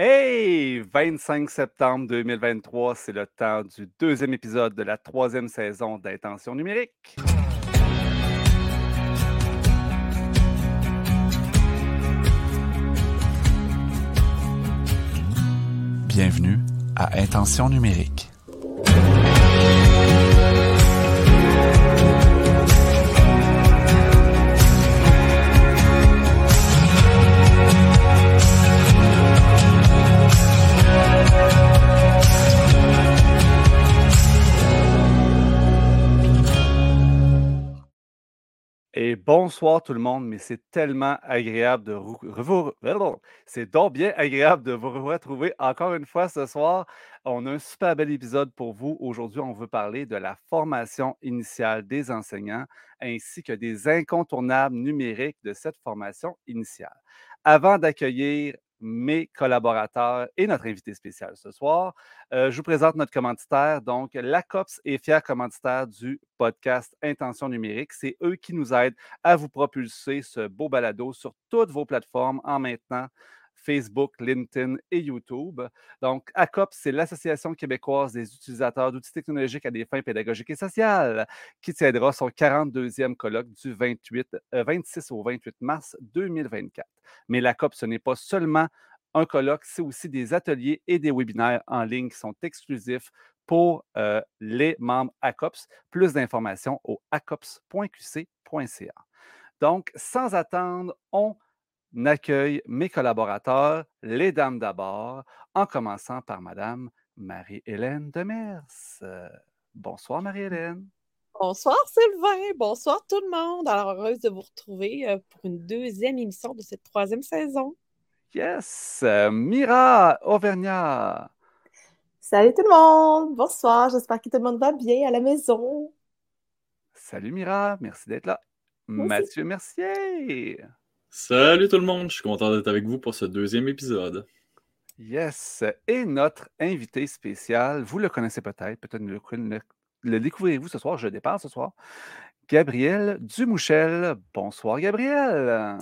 Hey! 25 septembre 2023, c'est le temps du deuxième épisode de la troisième saison d'Intention numérique. Bienvenue à Intention numérique. Et bonsoir tout le monde, mais c'est tellement agréable de vous... C'est donc bien agréable de vous retrouver encore une fois ce soir. On a un super bel épisode pour vous. Aujourd'hui, on veut parler de la formation initiale des enseignants ainsi que des incontournables numériques de cette formation initiale. Avant d'accueillir mes collaborateurs et notre invité spécial ce soir. Euh, je vous présente notre commanditaire. Donc, l'ACOPS est fier commanditaire du podcast Intention numérique. C'est eux qui nous aident à vous propulser ce beau balado sur toutes vos plateformes en maintenant Facebook, LinkedIn et YouTube. Donc, ACOP, c'est l'Association québécoise des utilisateurs d'outils technologiques à des fins pédagogiques et sociales, qui tiendra son 42e colloque du 28, 26 euh, au 28 mars 2024. Mais l'ACOP, ce n'est pas seulement un colloque, c'est aussi des ateliers et des webinaires en ligne qui sont exclusifs pour euh, les membres ACOPS. Plus d'informations au acops.qc.ca. Donc, sans attendre, on n'accueille mes collaborateurs, les dames d'abord, en commençant par Madame Marie-Hélène Demers. bonsoir, Marie-Hélène. Bonsoir, Sylvain. Bonsoir, tout le monde. Alors, heureuse de vous retrouver euh, pour une deuxième émission de cette troisième saison. Yes. Mira Auvergnat. Salut tout le monde. Bonsoir. J'espère que tout le monde va bien à la maison. Salut Mira. Merci d'être là. Mathieu Mercier. Salut tout le monde, je suis content d'être avec vous pour ce deuxième épisode. Yes, et notre invité spécial, vous le connaissez peut-être, peut-être le, le, découvrez-vous ce soir, je départ ce soir, Gabriel Dumouchel. Bonsoir Gabriel.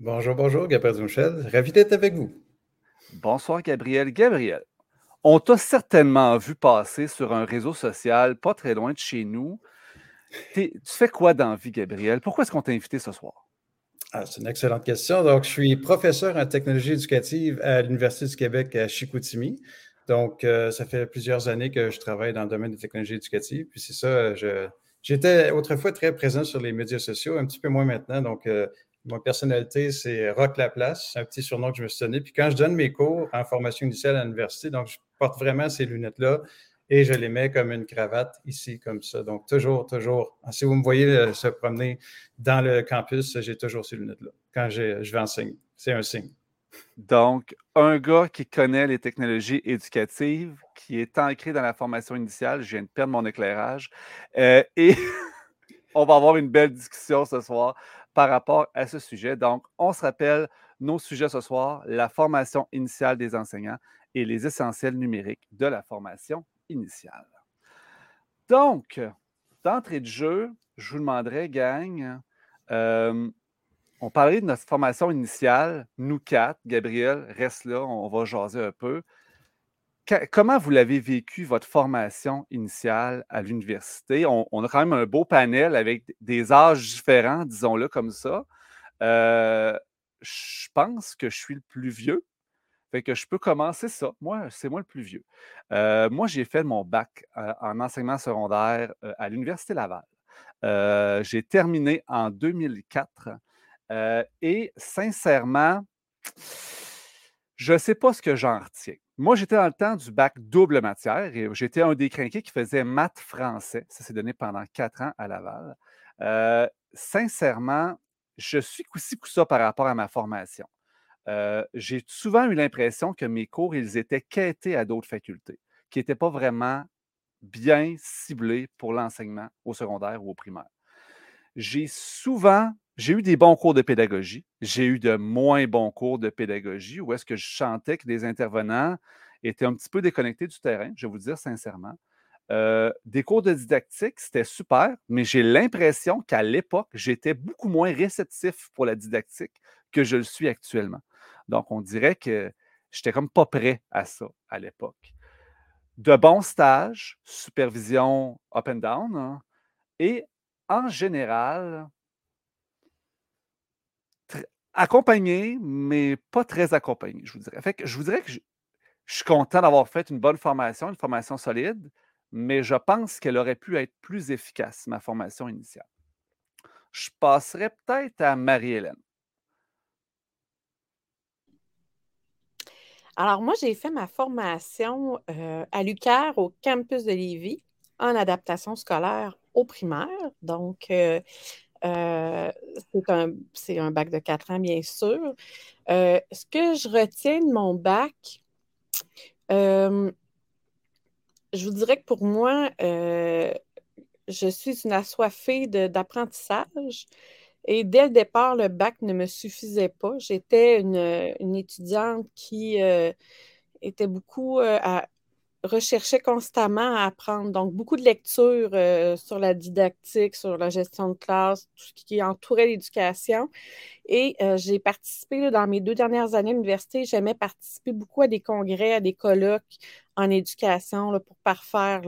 Bonjour, bonjour Gabriel Dumouchel, ravi d'être avec vous. Bonsoir Gabriel. Gabriel, on t'a certainement vu passer sur un réseau social pas très loin de chez nous. Tu fais quoi dans la vie, Gabriel? Pourquoi est-ce qu'on t'a invité ce soir? Ah, c'est une excellente question. Donc, je suis professeur en technologie éducative à l'Université du Québec à Chicoutimi. Donc, euh, ça fait plusieurs années que je travaille dans le domaine des technologies éducatives. Puis c'est ça, j'étais autrefois très présent sur les médias sociaux, un petit peu moins maintenant. Donc, euh, ma personnalité, c'est Rock Laplace, un petit surnom que je me suis donné. Puis quand je donne mes cours en formation initiale à l'université, donc je porte vraiment ces lunettes-là et je les mets comme une cravate ici, comme ça. Donc, toujours, toujours. Si vous me voyez euh, se promener dans le campus, j'ai toujours ces lunettes-là quand je vais enseigner. C'est un signe. Donc, un gars qui connaît les technologies éducatives, qui est ancré dans la formation initiale, je viens de perdre mon éclairage, euh, et on va avoir une belle discussion ce soir par rapport à ce sujet. Donc, on se rappelle nos sujets ce soir, la formation initiale des enseignants et les essentiels numériques de la formation initiale. Donc, d'entrée de jeu, je vous demanderai, gang, euh, on parlait de notre formation initiale, nous quatre, Gabriel, reste là, on va jaser un peu. comment vous l'avez vécu, votre formation initiale à l'université? On, a quand même un beau panel avec des âges différents, disons-le comme ça. Euh, je pense que je suis le plus vieux. Fait que je peux commencer ça. Moi, c'est moi le plus vieux. Euh, moi, j'ai fait mon bac euh, en enseignement secondaire euh, à l'Université Laval. j'ai terminé en 2004 et sincèrement, je ne sais pas ce que j'en retiens. Moi, j'étais dans le temps du bac double matière et j'étais un des crinqués qui faisait maths français. Ça s'est donné pendant quatre ans à Laval. sincèrement, je suis coup-ci coup-ça par rapport à ma formation. J'ai souvent eu l'impression que mes cours, ils étaient quêtés à d'autres facultés, qui n'étaient pas vraiment bien ciblés pour l'enseignement au secondaire ou au primaire. J'ai souvent, j'ai eu des bons cours de pédagogie, j'ai eu de moins bons cours de pédagogie où est-ce que je chantais que des intervenants étaient un petit peu déconnectés du terrain, je vais vous dire sincèrement. Des cours de didactique, c'était super, mais j'ai l'impression qu'à l'époque, j'étais beaucoup moins réceptif pour la didactique que je le suis actuellement. Donc, on dirait que j'étais comme pas prêt à ça à l'époque. De bons stages, supervision up and down, hein, et en général, accompagné, mais pas très accompagné, je vous dirais. Que je vous dirais que je, suis content d'avoir fait une bonne formation, une formation solide, mais je pense qu'elle aurait pu être plus efficace, ma formation initiale. Je passerais peut-être à Marie-Hélène. Alors, moi, j'ai fait ma formation euh, à l'UQAR au campus de Lévis en adaptation scolaire au primaire. Donc, euh, euh, c'est un, bac de quatre ans, bien sûr. ce que je retiens de mon bac, je vous dirais que pour moi, je suis une assoiffée d'apprentissage. Et dès le départ, le bac ne me suffisait pas. J'étais une, étudiante qui euh, était beaucoup euh, à rechercher constamment à apprendre. Donc, beaucoup de lectures euh, sur la didactique, sur la gestion de classe, tout ce qui entourait l'éducation. Et j'ai participé dans mes deux dernières années à l'université, j'aimais participer beaucoup à des congrès, à des colloques en éducation pour parfaire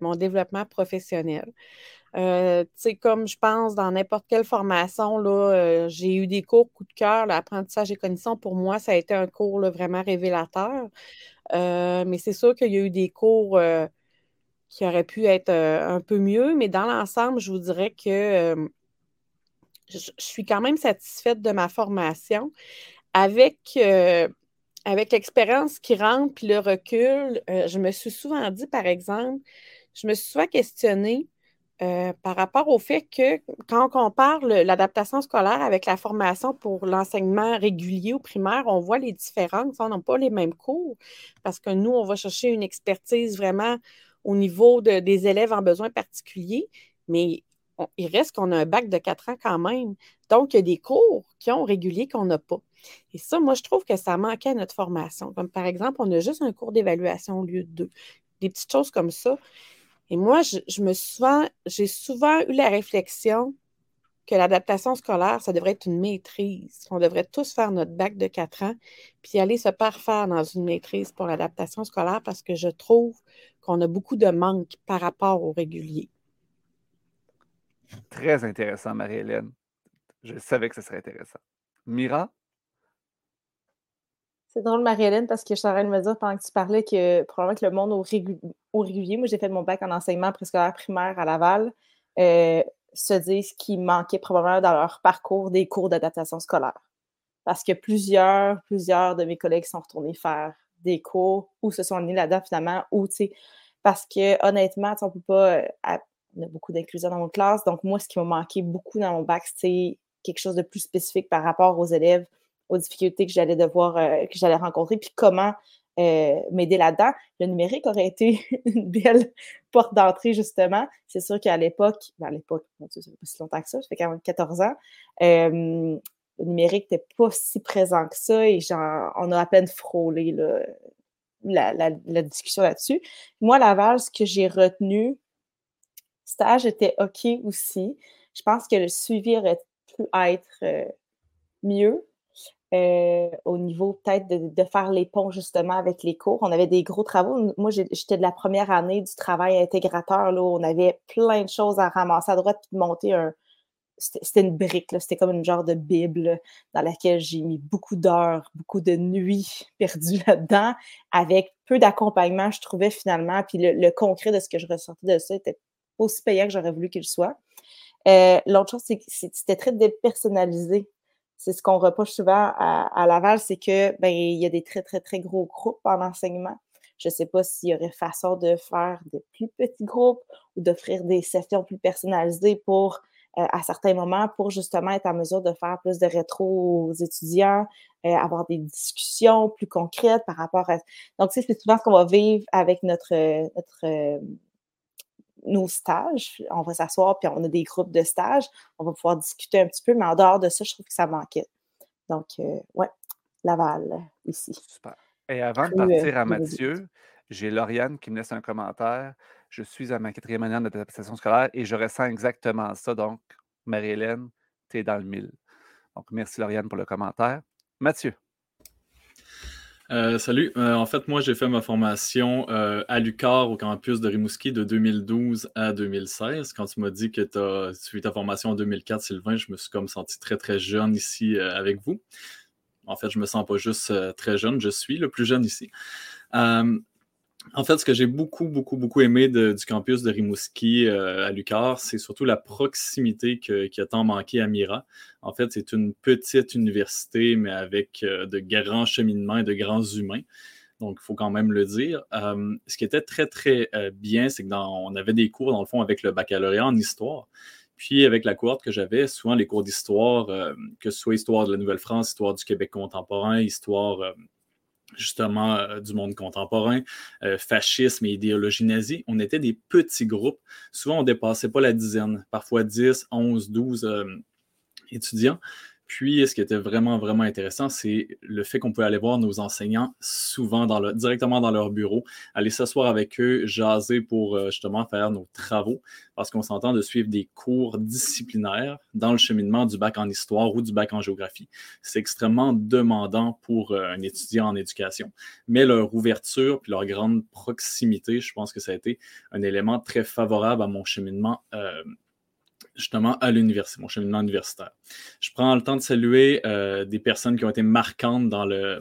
mon développement professionnel. Euh, comme je pense dans n'importe quelle formation, là, euh, j'ai eu des cours coup de cœur. L'apprentissage et connaissance, pour moi, ça a été un cours vraiment révélateur. Euh, mais c'est sûr qu'il y a eu des cours qui auraient pu être un peu mieux. Mais dans l'ensemble, je vous dirais que je, suis quand même satisfaite de ma formation. Avec, avec l'expérience qui rentre puis le recul, je me suis souvent dit, par exemple, je me suis souvent questionnée euh, par rapport au fait que quand on compare l'adaptation scolaire avec la formation pour l'enseignement régulier au primaire, on voit les différences. On n'a pas les mêmes cours parce que nous, on va chercher une expertise vraiment au niveau des élèves en besoin particulier, mais il reste qu'on a un bac de quatre ans quand même. Donc, il y a des cours qui ont régulier qu'on n'a pas. Et ça, moi, je trouve que ça manquait à notre formation. Comme par exemple, on a juste un cours d'évaluation au lieu de deux. Des petites choses comme ça. Et moi, je, me souvent, j'ai souvent eu la réflexion que l'adaptation scolaire, ça devrait être une maîtrise. On devrait tous faire notre bac de quatre ans, puis aller se parfaire dans une maîtrise pour l'adaptation scolaire parce que je trouve qu'on a beaucoup de manques par rapport au régulier. Très intéressant, Marie-Hélène. Je savais que ce serait intéressant. Mira? C'est drôle, Marie-Hélène, parce que je suis en train de me dire pendant que tu parlais que probablement que le monde au, régulier, moi j'ai fait mon bac en enseignement préscolaire primaire à Laval, euh, se disent qu'il manquait probablement dans leur parcours des cours d'adaptation scolaire. Parce que plusieurs, plusieurs de mes collègues sont retournés faire des cours ou se sont amenés là-dedans finalement, ou tu sais, parce que honnêtement, on peut pas. Euh, on a beaucoup d'inclusion dans mon classe, donc moi, ce qui m'a manqué beaucoup dans mon bac, c'est quelque chose de plus spécifique par rapport aux élèves aux difficultés que j'allais devoir, euh, que j'allais rencontrer, puis comment euh, m'aider là-dedans. Le numérique aurait été une belle porte d'entrée, justement. C'est sûr qu'à l'époque, ben à l'époque, ça fait pas si longtemps que ça, ça fait quand même 14 ans, euh, le numérique n'était pas si présent que ça et genre, on a à peine frôlé la, la, discussion là-dessus. Moi, Laval, ce que j'ai retenu, stage était OK aussi. Je pense que le suivi aurait pu être mieux. Euh, au niveau peut-être de, faire les ponts justement avec les cours. On avait des gros travaux. Moi, j'étais de la première année du travail intégrateur. On avait plein de choses à ramasser à droite puis de monter un. C'était une brique, c'était comme une genre de Bible dans laquelle j'ai mis beaucoup d'heures, beaucoup de nuits perdues là-dedans, avec peu d'accompagnement, je trouvais finalement. Puis le, concret de ce que je ressortais de ça était aussi payant que j'aurais voulu qu'il soit. Euh, l'autre chose, c'est c'était très dépersonnalisé c'est ce qu'on reproche souvent à, Laval, c'est que ben, il y a des très, très, très gros groupes en enseignement. Je ne sais pas s'il y aurait façon de faire de plus petits groupes ou d'offrir des sessions plus personnalisées pour euh, à certains moments pour justement être en mesure de faire plus de rétro aux étudiants, euh, avoir des discussions plus concrètes par rapport à. Donc, c'est souvent ce qu'on va vivre avec notre, notre nos stages. On va s'asseoir, puis on a des groupes de stages. On va pouvoir discuter un petit peu, mais en dehors de ça, je trouve que ça manquait. Donc, euh, ouais, Laval, ici. Super. Et avant de partir à Mathieu, j'ai Lauriane qui me laisse un commentaire. Je suis à ma quatrième année d'adaptation scolaire et je ressens exactement ça. Donc, Marie-Hélène, tu es dans le mille. Donc, merci Lauriane pour le commentaire. Mathieu. Euh, salut. Euh, en fait, moi, j'ai fait ma formation euh, à l'UCAR au campus de Rimouski de 2012 à 2016. Quand tu m'as dit que tu as suivi ta formation en 2004, Sylvain, je me suis comme senti très, très jeune ici avec vous. En fait, je me sens pas juste très jeune, je suis le plus jeune ici. En fait, ce que j'ai beaucoup, beaucoup, beaucoup aimé du campus de Rimouski euh, à Lucar, c'est surtout la proximité qui a tant manqué à Mira. En fait, c'est une petite université, mais avec euh, de grands cheminements et de grands humains. Donc, il faut quand même le dire. Euh, ce qui était très, très bien, c'est qu'on avait des cours, dans le fond, avec le baccalauréat en histoire. Puis, avec la cohorte que j'avais, souvent les cours d'histoire, que ce soit histoire de la Nouvelle-France, histoire du Québec contemporain, histoire justement euh, du monde contemporain, euh, fascisme et idéologie nazie, on était des petits groupes. Souvent, on ne dépassait pas la dizaine, parfois 10, 11, 12 étudiants. Puis, ce qui était vraiment, vraiment intéressant, c'est le fait qu'on pouvait aller voir nos enseignants souvent directement dans leur bureau, aller s'asseoir avec eux, jaser pour euh, justement faire nos travaux, parce qu'on s'entend de suivre des cours disciplinaires dans le cheminement du bac en histoire ou du bac en géographie. C'est extrêmement demandant pour euh, un étudiant en éducation, mais leur ouverture puis leur grande proximité, je pense que ça a été un élément très favorable à mon cheminement euh, justement à l'université, mon cheminement universitaire. Je prends le temps de saluer euh, des personnes qui ont été marquantes dans le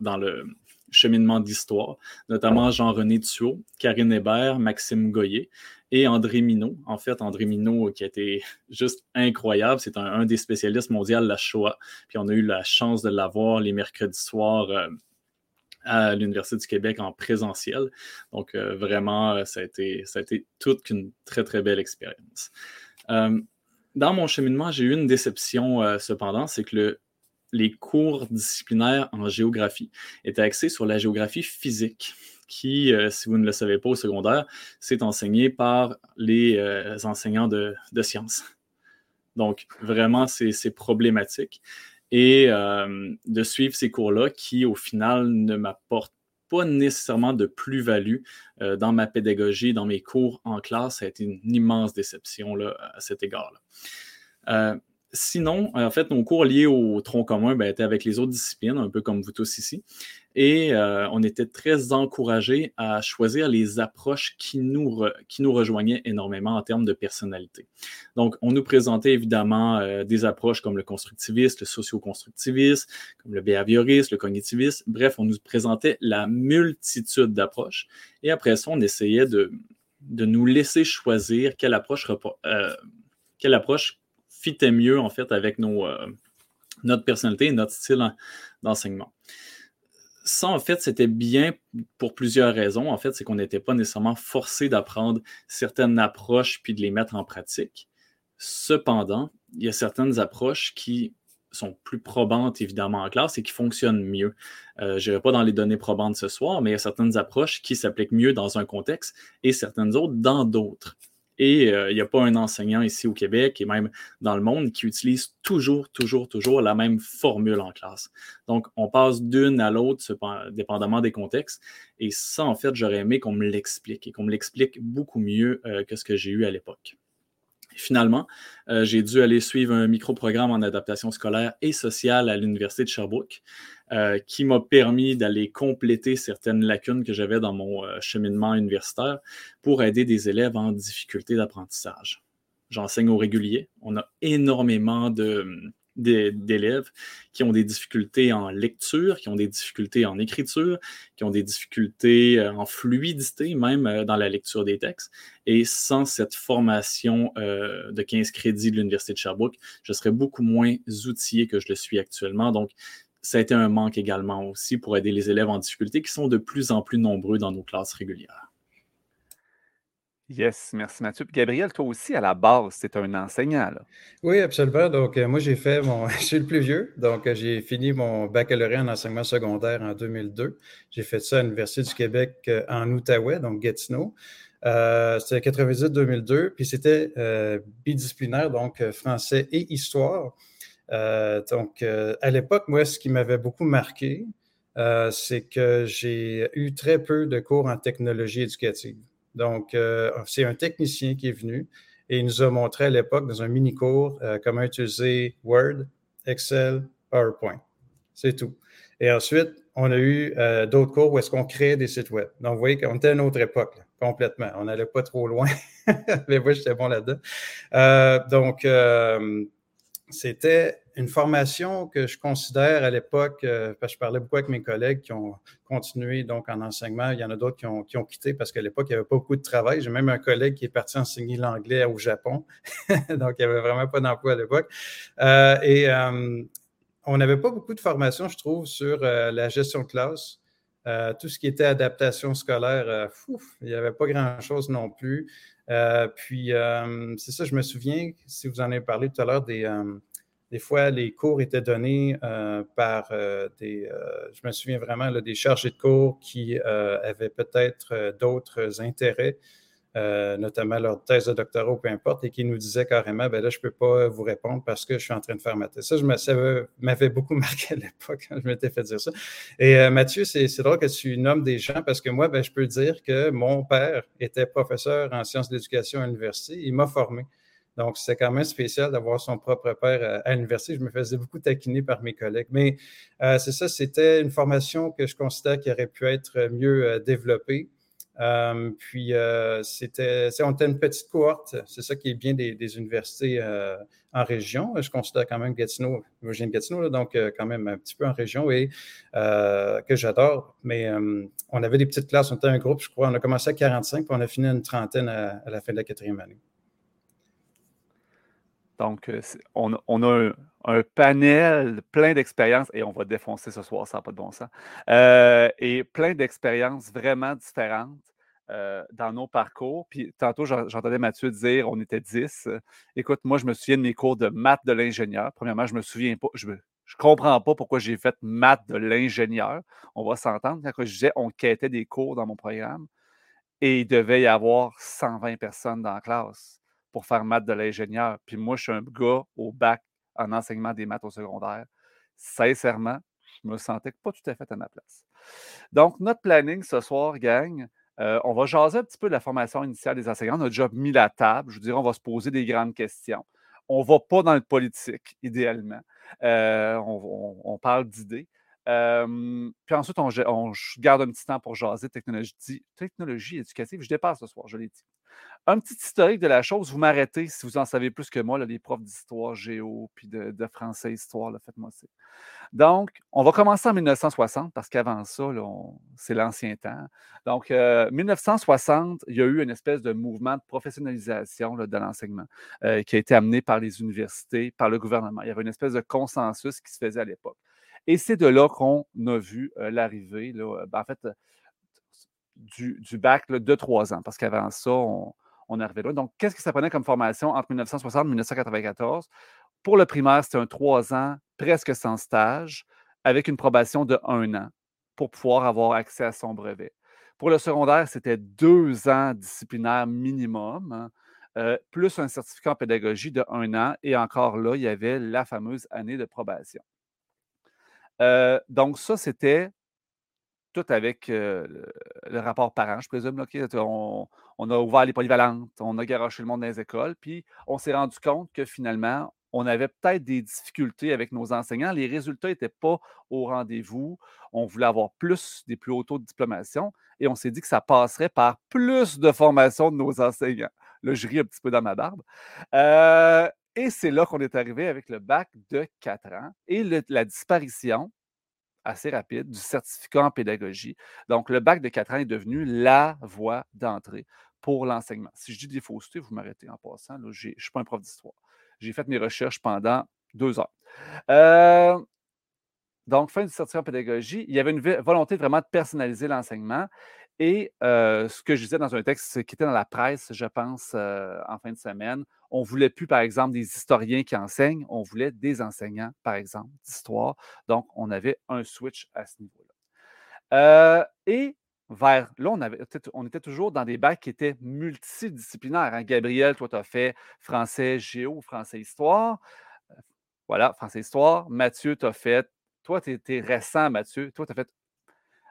dans le cheminement d'histoire, notamment Jean-René Thuot, Karine Hébert, Maxime Goyer et André Minot. En fait, André Minot qui a été juste incroyable, c'est un, des spécialistes mondiaux de la Shoah. Puis on a eu la chance de l'avoir les mercredis soirs. Euh, à l'Université du Québec en présentiel. Donc, euh, vraiment, ça a été toute une très, très belle expérience. Euh, dans mon cheminement, j'ai eu une déception euh, cependant, c'est que les cours disciplinaires en géographie étaient axés sur la géographie physique, qui, euh, si vous ne le savez pas au secondaire, c'est enseigné par les enseignants de, sciences. Donc, vraiment, c'est problématique. Et de suivre ces cours-là qui, au final, ne m'apportent pas nécessairement de plus-value euh, dans ma pédagogie, dans mes cours en classe. Ça a été une immense déception là, à cet égard-là. Euh, sinon, en fait, nos cours liés au tronc commun ben, étaient avec les autres disciplines, un peu comme vous tous ici. Et euh, on était très encouragés à choisir les approches qui nous, qui nous rejoignaient énormément en termes de personnalité. Donc, on nous présentait évidemment euh, des approches comme le constructivisme, le socio-constructivisme, comme le behaviorisme, le cognitivisme. Bref, on nous présentait la multitude d'approches. Et après ça, on essayait de, de nous laisser choisir quelle approche, euh, quelle approche fitait mieux en fait avec nos, notre personnalité et notre style d'enseignement ça, en fait, c'était bien pour plusieurs raisons. En fait, c'est qu'on n'était pas nécessairement forcé d'apprendre certaines approches puis de les mettre en pratique. Cependant, il y a certaines approches qui sont plus probantes, évidemment, en classe et qui fonctionnent mieux. Euh, je n'irai pas dans les données probantes ce soir, mais il y a certaines approches qui s'appliquent mieux dans un contexte et certaines autres dans d'autres. Et euh, il n'y a pas un enseignant ici au Québec et même dans le monde qui utilise toujours, toujours, toujours la même formule en classe. Donc, on passe d'une à l'autre, dépendamment des contextes. Et ça, en fait, j'aurais aimé qu'on me l'explique et qu'on me l'explique beaucoup mieux euh, que ce que j'ai eu à l'époque. Finalement, euh, j'ai dû aller suivre un micro-programme en adaptation scolaire et sociale à l'Université de Sherbrooke, euh, qui m'a permis d'aller compléter certaines lacunes que j'avais dans mon euh, cheminement universitaire pour aider des élèves en difficulté d'apprentissage. J'enseigne au régulier. On a énormément de, d'élèves qui ont des difficultés en lecture, qui ont des difficultés en écriture, qui ont des difficultés euh, en fluidité, même euh, dans la lecture des textes. Et sans cette formation euh, de 15 crédits de l'Université de Sherbrooke, je serais beaucoup moins outillé que je le suis actuellement. Donc, ça a été un manque également aussi pour aider les élèves en difficulté qui sont de plus en plus nombreux dans nos classes régulières. Yes, merci Mathieu. Gabriel, toi aussi, à la base, c'est un enseignant. Oui, absolument. Donc, euh, moi, j'ai fait mon. je suis le plus vieux. Donc, euh, j'ai fini mon baccalauréat en enseignement secondaire en 2002. J'ai fait ça à l'Université du Québec euh, en Outaouais, donc Gatineau. c'était 98-2002. Puis c'était bidisciplinaire, donc français et histoire. donc, à l'époque, moi, ce qui m'avait beaucoup marqué, c'est que j'ai eu très peu de cours en technologie éducative. Donc, euh, c'est un technicien qui est venu et il nous a montré à l'époque, dans un mini-cours, euh, comment utiliser Word, Excel, PowerPoint. C'est tout. Et ensuite, on a eu euh, d'autres cours où est-ce qu'on créait des sites web. Donc, vous voyez qu'on était à une autre époque, complètement. On n'allait pas trop loin, mais moi, j'étais bon là-dedans. Donc, c'était une formation que je considère à l'époque, parce que je parlais beaucoup avec mes collègues qui ont continué donc en enseignement. Il y en a d'autres qui ont, qui ont, quitté parce qu'à l'époque, il n'y avait pas beaucoup de travail. J'ai même un collègue qui est parti enseigner l'anglais au Japon. donc, il n'y avait vraiment pas d'emploi à l'époque. et on n'avait pas beaucoup de formation, je trouve, sur euh, la gestion de classe. Euh, tout ce qui était adaptation scolaire, euh, il n'y avait pas grand-chose non plus. puis, c'est ça, je me souviens, si vous en avez parlé tout à l'heure, des, des fois, les cours étaient donnés par des, je me souviens vraiment, des chargés de cours qui avaient peut-être d'autres intérêts. Euh, notamment leur thèse de doctorat ou peu importe, et qui nous disait carrément, ben là, je ne peux pas vous répondre parce que je suis en train de faire ma thèse. Ça, je m'avait beaucoup marqué à l'époque quand je m'étais fait dire ça. Et euh, Mathieu, c'est drôle que tu nommes des gens parce que moi, ben, je peux dire que mon père était professeur en sciences de l'éducation à l'université. Il m'a formé. Donc, c'est quand même spécial d'avoir son propre père à, l'université. Je me faisais beaucoup taquiner par mes collègues. Mais euh, c'est ça, c'était une formation que je considère qui aurait pu être mieux développée. Euh, puis, euh, c'était, on était une petite cohorte. C'est ça qui est bien des, universités euh, en région. Je considère quand même Gatineau, je viens de Gatineau, donc quand même un petit peu en région et que j'adore. Mais on avait des petites classes, on était un groupe, je crois. On a commencé à 45, puis on a fini une trentaine à, la fin de la quatrième année. Donc, on, a un, panel plein d'expériences, et on va défoncer ce soir, ça n'a pas de bon sens, et plein d'expériences vraiment différentes euh, dans nos parcours. Puis tantôt, j'entendais Mathieu dire on était 10. Écoute, moi, je me souviens de mes cours de maths de l'ingénieur. Premièrement, je me souviens pas, je ne comprends pas pourquoi j'ai fait maths de l'ingénieur. On va s'entendre. Quand je disais on quêtait des cours dans mon programme et il devait y avoir 120 personnes dans la classe pour faire maths de l'ingénieur. Puis moi, je suis un gars au bac en enseignement des maths au secondaire. Sincèrement, je me sentais pas tout à fait à ma place. Donc, notre planning ce soir, gang, euh, on va jaser un petit peu de la formation initiale des enseignants. On a déjà mis la table. Je vous dirais, on va se poser des grandes questions. On ne va pas dans le politique, idéalement. Euh, on, parle d'idées. Euh, puis ensuite, on, garde un petit temps pour jaser technologie, technologie éducative. Je dépasse ce soir, je l'ai dit. Un petit historique de la chose, vous m'arrêtez si vous en savez plus que moi, les profs d'histoire, géo, puis de, français, histoire, faites-moi ça. Donc, on va commencer en 1960 parce qu'avant ça, c'est l'ancien temps. Donc, 1960, euh, il y a eu une espèce de mouvement de professionnalisation de l'enseignement euh, qui a été amené par les universités, par le gouvernement. Il y avait une espèce de consensus qui se faisait à l'époque. Et c'est de là qu'on a vu euh, l'arrivée, ben, en fait, du, bac de trois ans, parce qu'avant ça, on, arrivait là. Donc, qu'est-ce que ça prenait comme formation entre 1960 et 1994? Pour le primaire, c'était un trois ans presque sans stage, avec une probation de un an pour pouvoir avoir accès à son brevet. Pour le secondaire, c'était deux ans disciplinaire minimum, hein, euh, plus un certificat en pédagogie de un an. Et encore là, il y avait la fameuse année de probation. Euh, donc, ça, c'était tout avec euh, le, rapport parent, je présume. on, a ouvert les polyvalentes, on a garoché le monde dans les écoles, puis on s'est rendu compte que finalement, on avait peut-être des difficultés avec nos enseignants. Les résultats n'étaient pas au rendez-vous. On voulait avoir plus des plus hauts taux de diplomation et on s'est dit que ça passerait par plus de formation de nos enseignants. Là, je ris un petit peu dans ma barbe. Euh, et c'est là qu'on est arrivé avec le bac de 4 ans et la disparition assez rapide du certificat en pédagogie. Donc, le bac de 4 ans est devenu la voie d'entrée pour l'enseignement. Si je dis des faussetés, vous m'arrêtez en passant. je ne suis pas un prof d'histoire. J'ai fait mes recherches pendant deux heures. Donc, fin du certificat en pédagogie, il y avait une volonté vraiment de personnaliser l'enseignement. Et euh, ce que je disais dans un texte qui était dans la presse, je pense, euh, en fin de semaine, on ne voulait plus, par exemple, des historiens qui enseignent, on voulait des enseignants, par exemple, d'histoire. Donc, on avait un switch à ce niveau-là. et vers là, on, était toujours dans des bacs qui étaient multidisciplinaires. Hein. Gabriel, toi, tu as fait français géo, français histoire. Euh, voilà, français histoire. Mathieu, tu as fait. Toi, tu es, récent, Mathieu. Toi, tu as fait.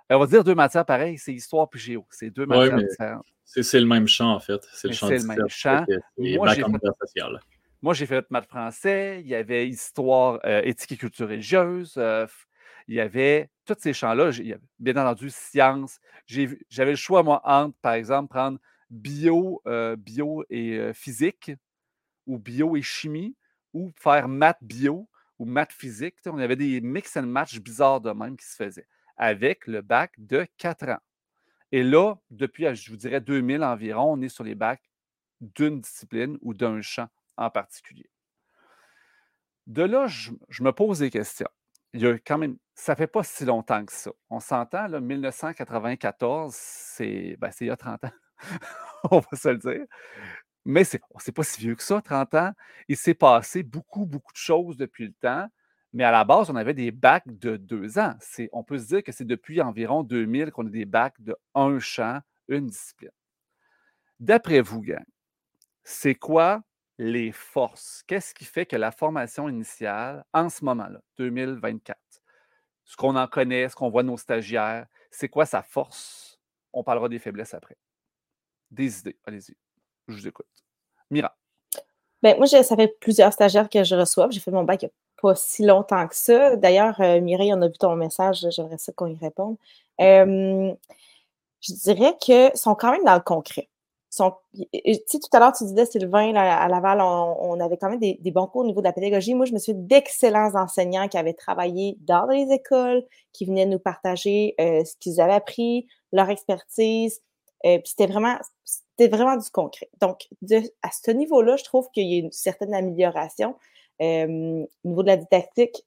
On va dire deux matières pareilles, c'est histoire puis géo. C'est deux matières différentes. C'est le même champ, en fait. C'est le champ le même champ. Moi, j'ai fait, moi, j'ai fait maths français. Il y avait histoire, euh, éthique et culture religieuse. Euh, il y avait tous ces champs-là, bien entendu, science. J'avais le choix, moi, entre, par exemple, prendre bio, euh, bio et physique, ou bio et chimie, ou faire maths bio ou maths physique. On avait des mix and match bizarres de même qui se faisaient avec le bac de 4 ans. Et là, depuis, je vous dirais 2000 environ, on est sur les bacs d'une discipline ou d'un champ en particulier. De là, je, me pose des questions. Il y a quand même, ça ne fait pas si longtemps que ça. On s'entend, là, 1994, c'est ben, il y a 30 ans. on va se le dire. Mais c'est n'est pas si vieux que ça, 30 ans. Il s'est passé beaucoup, beaucoup de choses depuis le temps. Mais à la base, on avait des bacs de deux ans. On peut se dire que c'est depuis environ 2000 qu'on a des bacs de un champ, une discipline. D'après vous, gang, c'est quoi les forces? Qu'est-ce qui fait que la formation initiale, en ce moment-là, 2024, ce qu'on en connaît, ce qu'on voit de nos stagiaires, c'est quoi sa force? On parlera des faiblesses après. Des idées, allez-y. Je vous écoute. Mira. Ben, moi, ça fait plusieurs stagiaires que je reçois. J'ai fait mon bac pas si longtemps que ça. D'ailleurs, euh, Mireille, on a vu ton message. J'aimerais ça qu'on y réponde. je dirais qu'ils sont quand même dans le concret. Sont, tout à l'heure, tu disais, Sylvain, à Laval, on, avait quand même des, bons cours au niveau de la pédagogie. Moi, je me suis d'excellents enseignants qui avaient travaillé dans les écoles, qui venaient nous partager euh, ce qu'ils avaient appris, leur expertise. Euh, puis c'était vraiment, c'était vraiment du concret. Donc, à ce niveau-là, je trouve qu'il y a une certaine amélioration. Euh, au niveau de la didactique,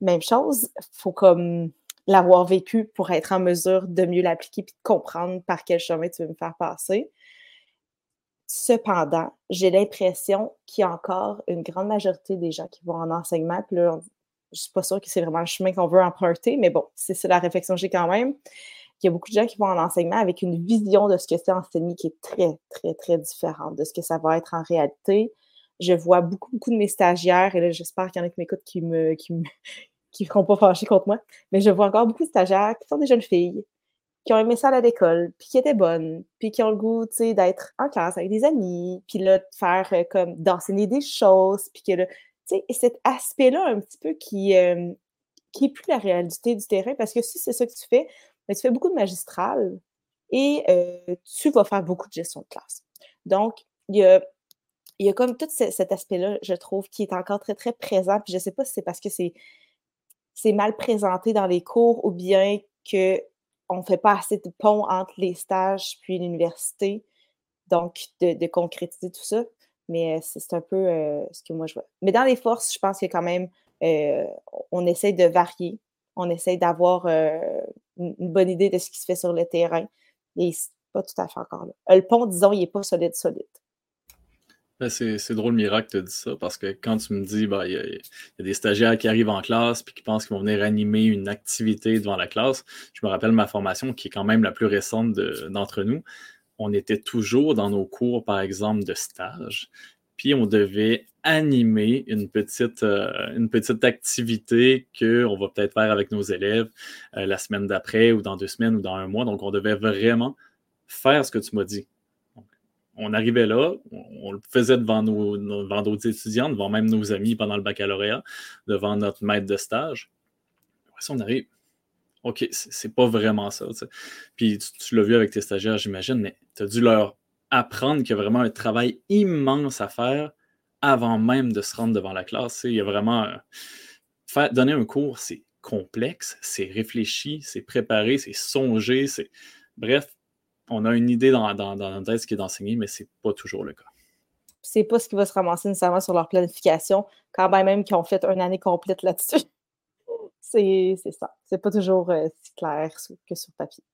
même chose. Il faut comme l'avoir vécu pour être en mesure de mieux l'appliquer puis de comprendre par quel chemin tu veux me faire passer. Cependant, j'ai l'impression qu'il y a encore une grande majorité des gens qui vont en enseignement. Puis là, je ne suis pas sûre que c'est vraiment le chemin qu'on veut emprunter, mais bon, c'est la réflexion que j'ai quand même. Il y a beaucoup de gens qui vont en enseignement avec une vision de ce que c'est enseigner qui est très, très, très différente de ce que ça va être en réalité. Je vois beaucoup, beaucoup de mes stagiaires, et là, j'espère qu'il y en a qui m'écoutent qui me, qui me, qui ne seront pas fâchés contre moi, mais je vois encore beaucoup de stagiaires qui sont des jeunes filles, qui ont aimé ça à l'école, puis qui étaient bonnes, puis qui ont le goût, tu sais, d'être en classe avec des amis, puis là, de faire euh, comme, d'enseigner des choses, puis que là, tu sais, cet aspect-là un petit peu qui, euh, qui est plus la réalité du terrain, parce que si c'est ça que tu fais, ben, tu fais beaucoup de magistral et euh, tu vas faire beaucoup de gestion de classe. Donc, il y a, il y a comme tout cet aspect-là, je trouve, qui est encore très, très présent. Puis je ne sais pas si c'est parce que c'est, mal présenté dans les cours ou bien que on ne fait pas assez de pont entre les stages puis l'université, donc de, concrétiser tout ça. Mais euh, c'est un peu euh, ce que moi je vois. Mais dans les forces, je pense que quand même, euh, on essaie de varier, on essaie d'avoir une, bonne idée de ce qui se fait sur le terrain. Et pas tout à fait encore là. Le pont, disons, il n'est pas solide, solide. Ben, c'est drôle, Miracle, te dit ça, parce que quand tu me dis, ben, il y, a des stagiaires qui arrivent en classe puis qui pensent qu'ils vont venir animer une activité devant la classe, je me rappelle ma formation qui est quand même la plus récente d'entre nous. On était toujours dans nos cours, par exemple, de stage, puis on devait animer une petite, euh, activité qu'on va peut-être faire avec nos élèves euh, la semaine d'après ou dans deux semaines ou dans un mois. Donc, on devait vraiment faire ce que tu m'as dit on arrivait là, on, le faisait devant nos, devant d'autres étudiants, devant même nos amis pendant le baccalauréat, devant notre maître de stage. Après ça, on arrive. OK, c'est pas vraiment ça. Puis tu, l'as vu avec tes stagiaires, j'imagine, mais tu as dû leur apprendre qu'il y a vraiment un travail immense à faire avant même de se rendre devant la classe. Il y a vraiment. donner un cours, c'est complexe, c'est réfléchi, c'est préparé, c'est songé, c'est. Bref, on a une idée dans, dans, dans notre tête qui est d'enseigner, mais ce n'est pas toujours le cas. C'est pas ce qui va se ramasser nécessairement sur leur planification, quand même qu'ils ont fait une année complète là-dessus. c'est ça. C'est pas toujours euh, si clair que sur papier.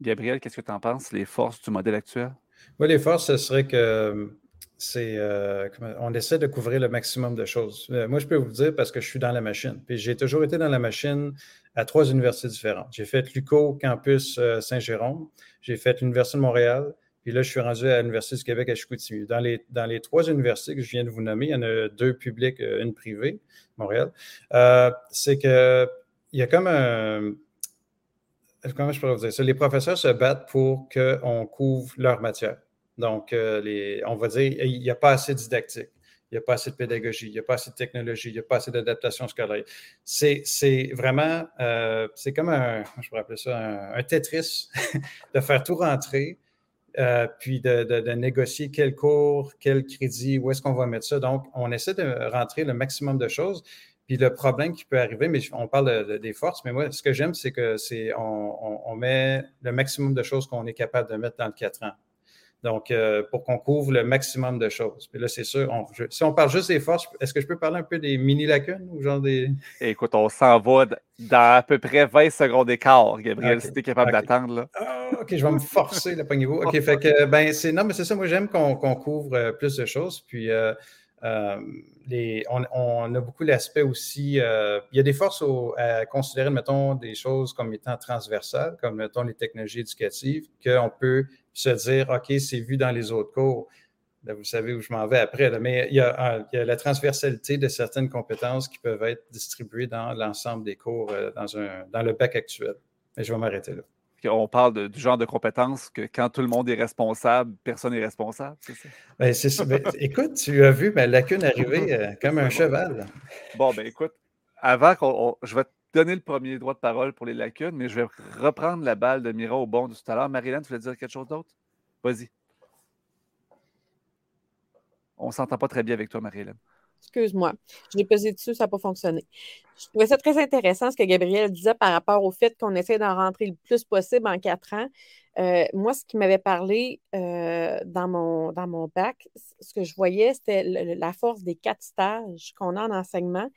Gabriel, qu'est-ce que tu en penses, les forces du modèle actuel? Oui, les forces, ce serait que c'est euh, on essaie de couvrir le maximum de choses. Euh, moi, je peux vous dire parce que je suis dans la machine. Puis j'ai toujours été dans la machine à trois universités différentes. J'ai fait l'UCO Campus euh, Saint-Jérôme, j'ai fait l'Université de Montréal, puis là, je suis rendu à l'Université du Québec à Chicoutimi. Dans les, dans les trois universités que je viens de vous nommer, il y en a deux publiques, une privée, Montréal. c'est que il y a comme un. Comment je pourrais vous dire ça? Les professeurs se battent pour qu'on couvre leur matière. Donc, euh, on va dire, il n'y a pas assez de didactique. il n'y a pas assez de pédagogie, il n'y a pas assez de technologie, il n'y a pas assez d'adaptation scolaire. C'est vraiment, euh, c'est comme un, je pourrais appeler ça un, Tetris, de faire tout rentrer, euh, puis de, négocier quel cours, quel crédit, où est-ce qu'on va mettre ça. Donc, on essaie de rentrer le maximum de choses. Puis le problème qui peut arriver, mais on parle des forces, mais moi, ce que j'aime, c'est que c'est on, met le maximum de choses qu'on est capable de mettre dans le 4 ans. Donc, euh, pour qu'on couvre le maximum de choses. Puis là, c'est sûr, si on parle juste des forces, est-ce que je peux parler un peu des mini-lacunes ou genre des. Écoute, on s'en va dans à peu près 20 secondes d'écart, Gabriel, si tu es capable d'attendre. Là. Ah, OK, je vais me forcer, le pognez-vous. OK, fait que, ben, c'est. Non, mais c'est ça, moi, j'aime qu'on couvre euh, plus de choses. Puis, euh, les, on, a beaucoup l'aspect aussi. il y a des forces à considérer, mettons, des choses comme étant transversales, comme, mettons, les technologies éducatives, qu'on peut se dire, OK, c'est vu dans les autres cours. vous savez où je m'en vais après. Mais il y, a, la transversalité de certaines compétences qui peuvent être distribuées dans l'ensemble des cours euh, dans, dans le bac actuel. Mais je vais m'arrêter là. On parle du genre de compétences que quand tout le monde est responsable, personne n'est responsable, c'est ça? Ben, ben, écoute, tu as vu ma lacune arriver euh, comme un cheval. Bon, ben écoute, avant qu'on. Je vais donner le premier droit de parole pour les lacunes, mais je vais reprendre la balle de Mira au bon de tout à l'heure. Marilyn, tu voulais dire quelque chose d'autre? Vas-y. On ne s'entend pas très bien avec toi, Marilyn. Excuse-moi. Je l'ai pesé dessus, ça n'a pas fonctionné. Je trouvais ça très intéressant ce que Gabriel disait par rapport au fait qu'on essaie d'en rentrer le plus possible en quatre ans. Euh, moi, ce qui m'avait parlé euh, dans, mon, bac, ce que je voyais, c'était la force des quatre stages qu'on a en enseignement.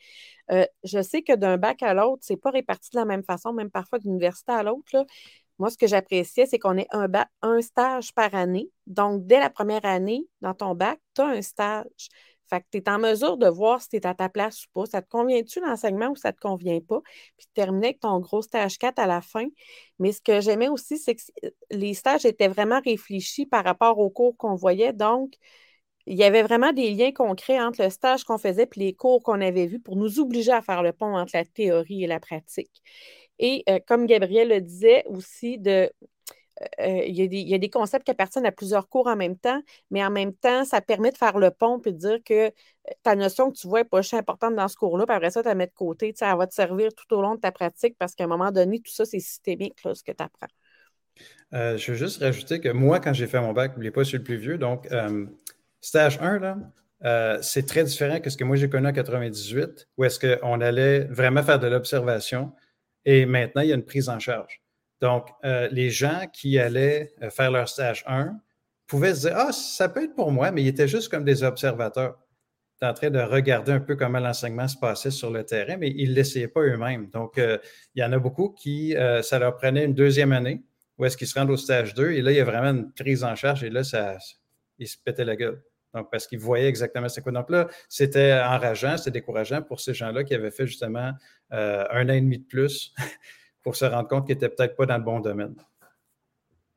Euh, je sais que d'un bac à l'autre, ce n'est pas réparti de la même façon, même parfois d'une université à l'autre. Moi, ce que j'appréciais, c'est qu'on ait un, un stage par année. Donc, dès la première année, dans ton bac, tu as un stage. Fait que tu es en mesure de voir si tu es à ta place ou pas. Ça te convient-tu l'enseignement ou ça ne te convient pas? Puis terminer avec ton gros stage 4 à la fin. Mais ce que j'aimais aussi, c'est que les stages étaient vraiment réfléchis par rapport aux cours qu'on voyait. Donc, il y avait vraiment des liens concrets entre le stage qu'on faisait et les cours qu'on avait vus pour nous obliger à faire le pont entre la théorie et la pratique. Et euh, comme Gabriel le disait aussi, de, euh, il, y a des, concepts qui appartiennent à plusieurs cours en même temps, mais en même temps, ça permet de faire le pont et de dire que euh, ta notion que tu vois est pas importante dans ce cours-là, puis après ça, tu la mets de côté. Elle va te servir tout au long de ta pratique parce qu'à un moment donné, tout ça, c'est systémique, là, ce que tu apprends. je veux juste rajouter que moi, quand j'ai fait mon bac, n'oubliez pas, je suis le plus vieux, donc stage 1, là, c'est très différent que ce que moi j'ai connu en 98, où est-ce qu'on allait vraiment faire de l'observation et maintenant il y a une prise en charge. Donc, euh, les gens qui allaient euh, faire leur stage 1 pouvaient se dire Ah, ça peut être pour moi, mais ils étaient juste comme des observateurs. en train de regarder un peu comment l'enseignement se passait sur le terrain, mais ils ne l'essayaient pas eux-mêmes. Donc, euh, il y en a beaucoup qui, ça leur prenait une deuxième année, où est-ce qu'ils se rendent au stage 2, et là, il y a vraiment une prise en charge, et là, ça, ils se pétaient la gueule. Donc, parce qu'ils voyaient exactement c'est quoi. Donc là, c'était enrageant, c'était décourageant pour ces gens-là qui avaient fait justement un an et demi de plus pour se rendre compte qu'ils n'étaient peut-être pas dans le bon domaine.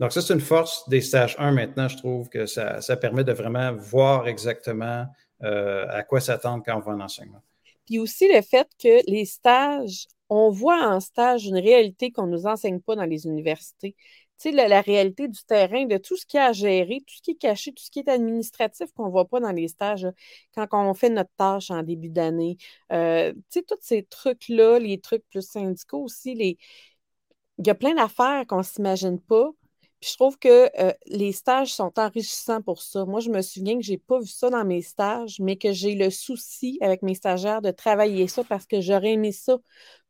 Donc, ça, c'est une force des stages 1 maintenant. Je trouve que ça, permet de vraiment voir exactement euh, à quoi s'attendre quand on va en enseignement. Puis aussi le fait que les stages, on voit en stage une réalité qu'on ne nous enseigne pas dans les universités. Sais, la, réalité du terrain, de tout ce qui a à gérer, tout ce qui est caché, tout ce qui est administratif qu'on ne voit pas dans les stages, quand on fait notre tâche en début d'année. Euh, tu sais, tous ces trucs-là, les trucs plus syndicaux aussi, les... il y a plein d'affaires qu'on ne s'imagine pas. Puis je trouve que euh, les stages sont enrichissants pour ça. Moi, je me souviens que je n'ai pas vu ça dans mes stages, mais que j'ai le souci avec mes stagiaires de travailler ça parce que j'aurais aimé ça,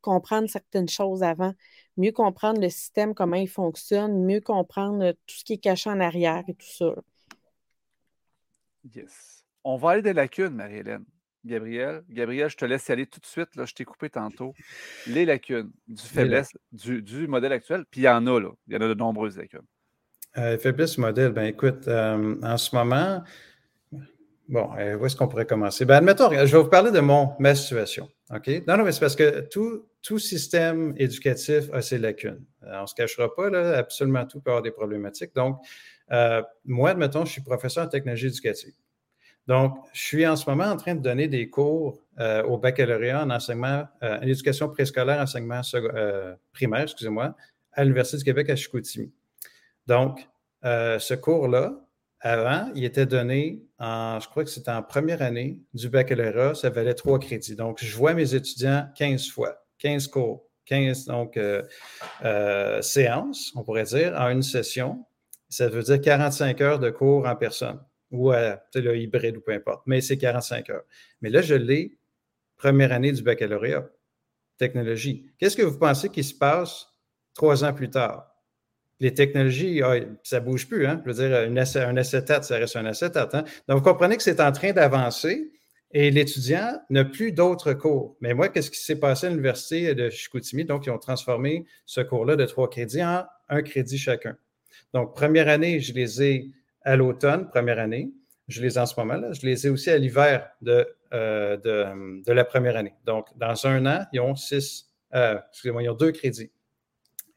comprendre certaines choses avant mieux comprendre le système, comment il fonctionne, mieux comprendre euh, tout ce qui est caché en arrière et tout ça. Yes. On va aller des lacunes, Marie-Hélène. Gabriel, Gabriel, je te laisse y aller tout de suite. Là, je t'ai coupé tantôt. Les lacunes du faiblesse du, modèle actuel, puis il y en a, là. Il y en a de nombreuses lacunes. Euh, faiblesse du modèle, ben écoute, euh, en ce moment, Bon, euh, où est-ce qu'on pourrait commencer? Ben, admettons, je vais vous parler de mon, ma situation. OK? Non, non, mais c'est parce que tout, tout système éducatif a ses lacunes. Euh, on ne se cachera pas, là, absolument tout peut avoir des problématiques. Donc, euh, moi, admettons, je suis professeur en technologie éducative. Donc, je suis en ce moment en train de donner des cours au baccalauréat en enseignement, en éducation préscolaire, enseignement primaire, excusez-moi, à l'Université du Québec à Chicoutimi. Donc, ce cours-là, avant, il était donné en, je crois que c'était en première année du baccalauréat, ça valait trois crédits. Donc, je vois mes étudiants 15 fois, 15 cours, 15 donc, euh, euh, séances, on pourrait dire, en une session. Ça veut dire 45 heures de cours en personne ou à le hybride ou peu importe, mais c'est 45 heures. Mais là, je l'ai première année du baccalauréat, technologie. Qu'est-ce que vous pensez qui se passe trois ans plus tard? Les technologies, ah, ça ne bouge plus. Hein? Je veux dire, un acétate, ça reste un acétate. Hein? Donc, vous comprenez que c'est en train d'avancer et l'étudiant n'a plus d'autres cours. Mais moi, qu'est-ce qui s'est passé à l'Université de Chicoutimi? Donc, ils ont transformé ce cours-là de trois crédits en un crédit chacun. Donc, première année, je les ai à l'automne, première année. Je les ai en ce moment là. Je les ai aussi à l'hiver de, euh, de, la première année. Donc, dans un an, ils ont six, euh, excusez-moi, ils ont deux crédits.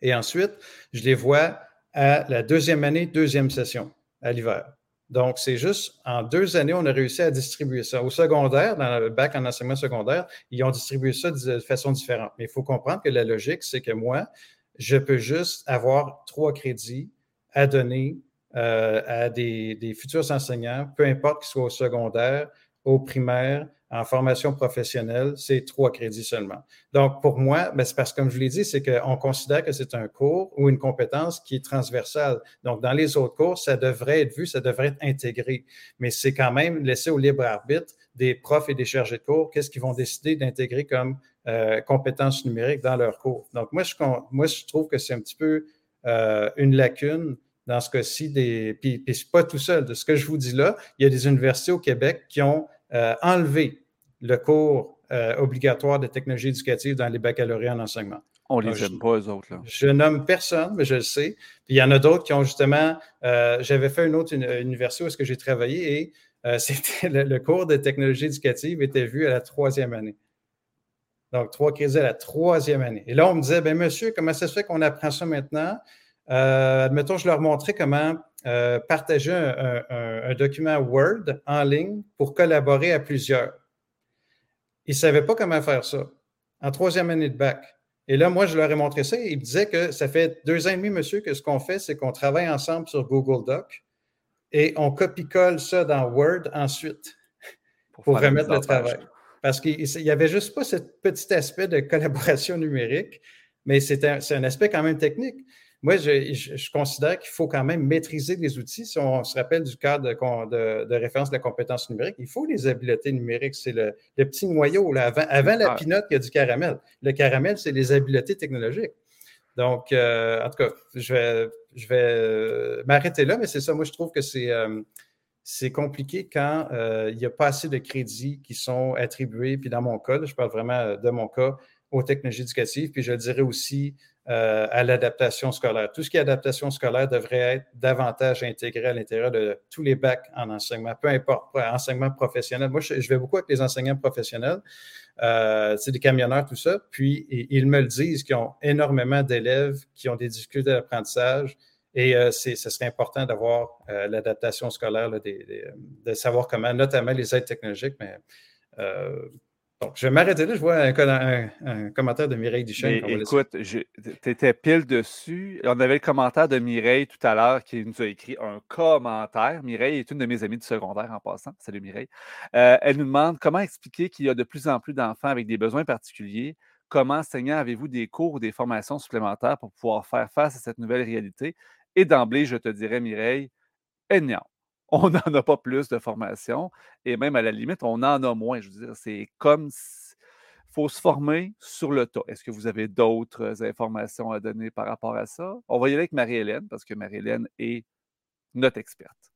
Et ensuite, je les vois à la deuxième année, deuxième session, à l'hiver. Donc, c'est juste en deux années, on a réussi à distribuer ça. Au secondaire, dans le bac en enseignement secondaire, ils ont distribué ça de façon différente. Mais il faut comprendre que la logique, c'est que moi, je peux juste avoir trois crédits à donner euh, à des, futurs enseignants, peu importe qu'ils soient au secondaire, au primaire, en formation professionnelle, c'est trois crédits seulement. Donc, pour moi, ben, c'est parce que, comme je vous l'ai dit, c'est qu'on considère que c'est un cours ou une compétence qui est transversale. Donc, dans les autres cours, ça devrait être vu, ça devrait être intégré. Mais c'est quand même laissé au libre arbitre des profs et des chargés de cours, qu'est-ce qu'ils vont décider d'intégrer comme euh, compétences numériques dans leur cours. Donc, moi, je, moi, je trouve que c'est un petit peu euh, une lacune dans ce cas-ci, des, puis, puis c'est pas tout seul. De ce que je vous dis là, il y a des universités au Québec qui ont euh, enlevé le cours euh, obligatoire de technologie éducative dans les baccalauréats en enseignement. On ne les aime pas, eux autres. Là. Je nomme personne, mais je le sais. Puis il y en a d'autres qui ont justement. Euh, j'avais fait une autre université où est-ce que j'ai travaillé et c'était le, cours de technologie éducative était vu à la troisième année. Donc, trois crédits à la troisième année. Et là, on me disait, ben monsieur, comment ça se fait qu'on apprend ça maintenant? Admettons, je leur montrais comment euh, partager un, document Word en ligne pour collaborer à plusieurs. Ils ne savaient pas comment faire ça en troisième année de bac. Et là, moi, je leur ai montré ça. Ils me disaient que ça fait deux ans et demi, monsieur, que ce qu'on fait, c'est qu'on travaille ensemble sur Google Doc et on copie-colle ça dans Word ensuite pour, pour remettre le travail. Parce qu'il n'y avait juste pas ce petit aspect de collaboration numérique, mais c'est un, aspect quand même technique moi, je, considère qu'il faut quand même maîtriser les outils. Si on se rappelle du cadre de, référence de la compétence numérique, il faut les habiletés numériques. C'est le, petit noyau. Là, avant, la pinote, il y a du caramel. Le caramel, c'est les habiletés technologiques. Donc, euh, en tout cas, je vais, je vais euh, m'arrêter là, mais c'est ça. Moi, je trouve que c'est euh, compliqué quand il n'y a pas assez de crédits qui sont attribués. Puis dans mon cas, je parle vraiment de mon cas, aux technologies éducatives. Puis je dirais aussi euh, à l'adaptation scolaire. Tout ce qui est adaptation scolaire devrait être davantage intégré à l'intérieur de tous les bacs en enseignement, peu importe, enseignement professionnel. Moi, je, vais beaucoup avec les enseignants professionnels, euh, c'est des camionneurs, tout ça, puis ils me le disent qu'ils ont énormément d'élèves qui ont des difficultés d'apprentissage. Et euh, ce serait important d'avoir euh, l'adaptation scolaire, de savoir comment, notamment les aides technologiques, mais je vais m'arrêter là. Je vois un, commentaire de Mireille Duchesne. Écoute, tu étais pile dessus. On avait le commentaire de Mireille tout à l'heure qui nous a écrit un commentaire. Mireille est une de mes amies du secondaire en passant. Salut Mireille. Euh, elle nous demande comment expliquer qu'il y a de plus en plus d'enfants avec des besoins particuliers. Comment, enseignant, avez-vous des cours ou des formations supplémentaires pour pouvoir faire face à cette nouvelle réalité? Et d'emblée, je te dirais, Mireille, énorme on n'en a pas plus de formation. Et même à la limite, on en a moins. Je veux dire, c'est comme il faut se former sur le tas. Est-ce que vous avez d'autres informations à donner par rapport à ça? On va y aller avec Marie-Hélène, parce que Marie-Hélène est notre experte.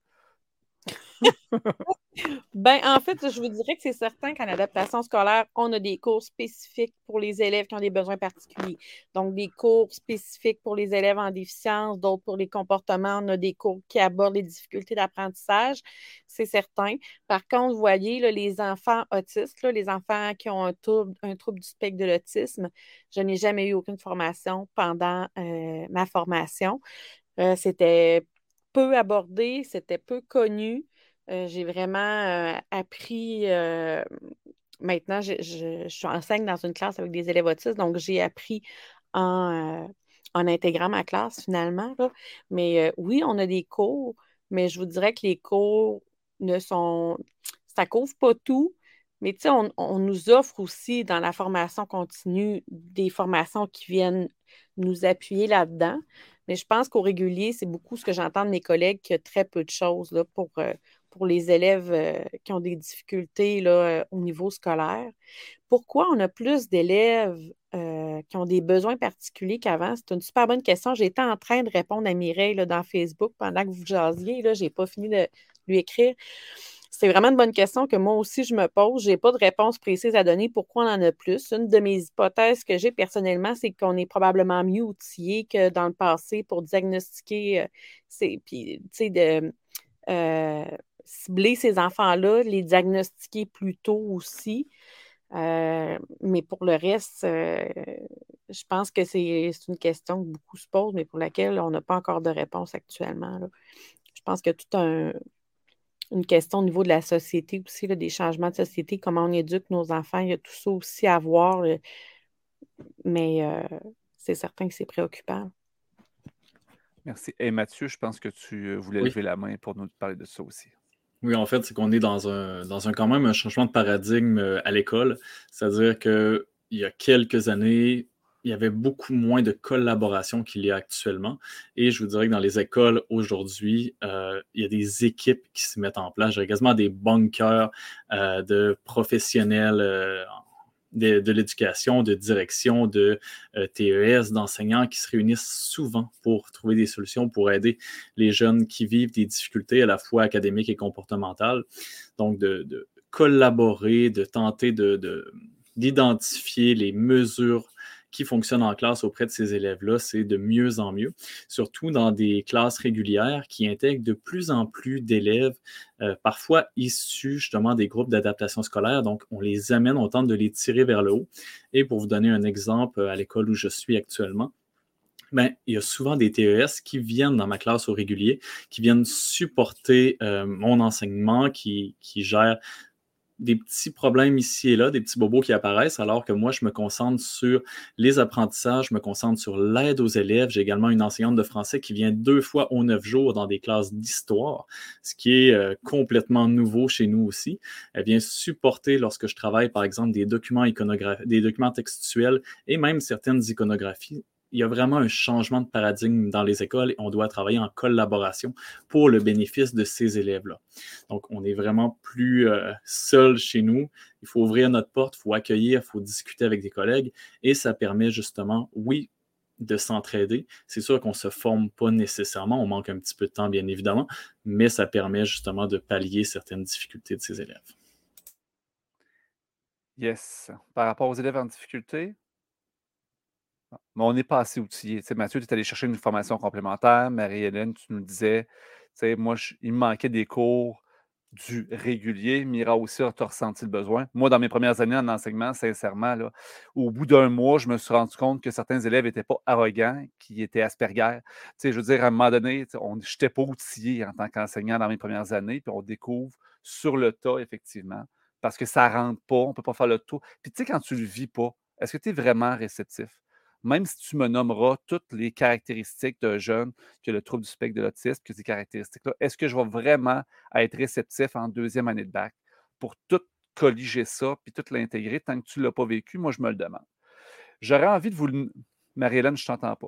Ben, en fait, je vous dirais que c'est certain qu'en adaptation scolaire, on a des cours spécifiques pour les élèves qui ont des besoins particuliers. Donc, des cours spécifiques pour les élèves en déficience, d'autres pour les comportements. On a des cours qui abordent les difficultés d'apprentissage, c'est certain. Par contre, vous voyez, les enfants autistes, les enfants qui ont un trouble, un trouble du spectre de l'autisme, je n'ai jamais eu aucune formation pendant euh, ma formation. Euh, c'était peu abordé, c'était peu connu. Euh, j'ai vraiment euh, appris. Euh, maintenant, je, enseigne dans une classe avec des élèves autistes, donc j'ai appris en, intégrant ma classe finalement. Mais oui, on a des cours mais je vous dirais que les cours ne sont. Ça couvre pas tout, mais tu sais, on, nous offre aussi dans la formation continue des formations qui viennent nous appuyer là-dedans. Mais je pense qu'au régulier, c'est beaucoup ce que j'entends de mes collègues qu'il y a très peu de choses là, pour, pour les élèves euh, qui ont des difficultés là, euh, au niveau scolaire. Pourquoi on a plus d'élèves qui ont des besoins particuliers qu'avant? C'est une super bonne question. J'étais en train de répondre à Mireille là, dans Facebook pendant que vous jasiez. Je n'ai pas fini de lui écrire. C'est vraiment une bonne question que moi aussi je me pose. Je n'ai pas de réponse précise à donner pourquoi on en a plus? Une de mes hypothèses que j'ai personnellement, c'est qu'on est probablement mieux outillé que dans le passé pour diagnostiquer, euh, puis, de euh, cibler ces enfants-là, les diagnostiquer plus tôt aussi. Euh, mais pour le reste, je pense que c'est une question que beaucoup se posent, mais pour laquelle on n'a pas encore de réponse actuellement. Je pense que tout un, une question au niveau de la société aussi, des changements de société, comment on éduque nos enfants. Il y a tout ça aussi à voir. mais euh, c'est certain que c'est préoccupant. Merci. Et Mathieu, je pense que tu euh, voulais lever la main pour nous parler de ça aussi. Oui, en fait, c'est qu'on est dans un, dans un quand même un changement de paradigme euh, à l'école. C'est-à-dire qu'il y a quelques années, il y avait beaucoup moins de collaboration qu'il y a actuellement. Et je vous dirais que dans les écoles aujourd'hui, euh, il y a des équipes qui se mettent en place. J'ai quasiment des bunkers euh, de professionnels euh, de, l'éducation, de direction, de TES, d'enseignants qui se réunissent souvent pour trouver des solutions pour aider les jeunes qui vivent des difficultés à la fois académiques et comportementales. Donc, de, collaborer, de tenter de d'identifier les mesures qui fonctionne en classe auprès de ces élèves-là, c'est de mieux en mieux, surtout dans des classes régulières qui intègrent de plus en plus d'élèves, euh, parfois issus justement des groupes d'adaptation scolaire. Donc, on les amène, on tente de les tirer vers le haut. Et pour vous donner un exemple, à l'école où je suis actuellement, ben, il y a souvent des TES qui viennent dans ma classe au régulier, qui viennent supporter euh, mon enseignement, qui, qui gèrent des petits problèmes ici et là, des petits bobos qui apparaissent, alors que moi, je me concentre sur les apprentissages, je me concentre sur l'aide aux élèves. J'ai également une enseignante de français qui vient deux fois aux neuf jours dans des classes d'histoire, ce qui est euh, complètement nouveau chez nous aussi. Elle vient supporter lorsque je travaille, par exemple, des documents iconographiques, des documents textuels et même certaines iconographies il y a vraiment un changement de paradigme dans les écoles et on doit travailler en collaboration pour le bénéfice de ces élèves-là. Donc, on est vraiment plus euh, seul chez nous. Il faut ouvrir notre porte, il faut accueillir, il faut discuter avec des collègues et ça permet justement, oui, de s'entraider. C'est sûr qu'on ne se forme pas nécessairement, on manque un petit peu de temps, bien évidemment, mais ça permet justement de pallier certaines difficultés de ces élèves. Yes. Par rapport aux élèves en difficulté, mais on n'est pas assez outillé. Mathieu, tu es allé chercher une formation complémentaire. Marie-Hélène, tu nous disais, moi, il me manquait des cours du régulier. Mira aussi, as ressenti le besoin. Moi, dans mes premières années en enseignement, sincèrement, là, au bout d'un mois, je me suis rendu compte que certains élèves n'étaient pas arrogants, qui étaient Asperger. je veux dire, à un moment donné, je n'étais pas outillé en tant qu'enseignant dans mes premières années, puis on découvre sur le tas, effectivement, parce que ça ne rentre pas, on ne peut pas faire le tour. Puis tu sais, quand tu ne le vis pas, est-ce que tu es vraiment réceptif? Même si tu me nommeras toutes les caractéristiques d'un jeune qui a le trouble du spectre de l'autisme, que ces caractéristiques-là, est-ce que je vais vraiment être réceptif en deuxième année de bac? Pour tout colliger ça puis tout l'intégrer tant que tu ne l'as pas vécu? Moi, je me le demande. J'aurais envie de vous le. Marie-Hélène, je t'entends pas.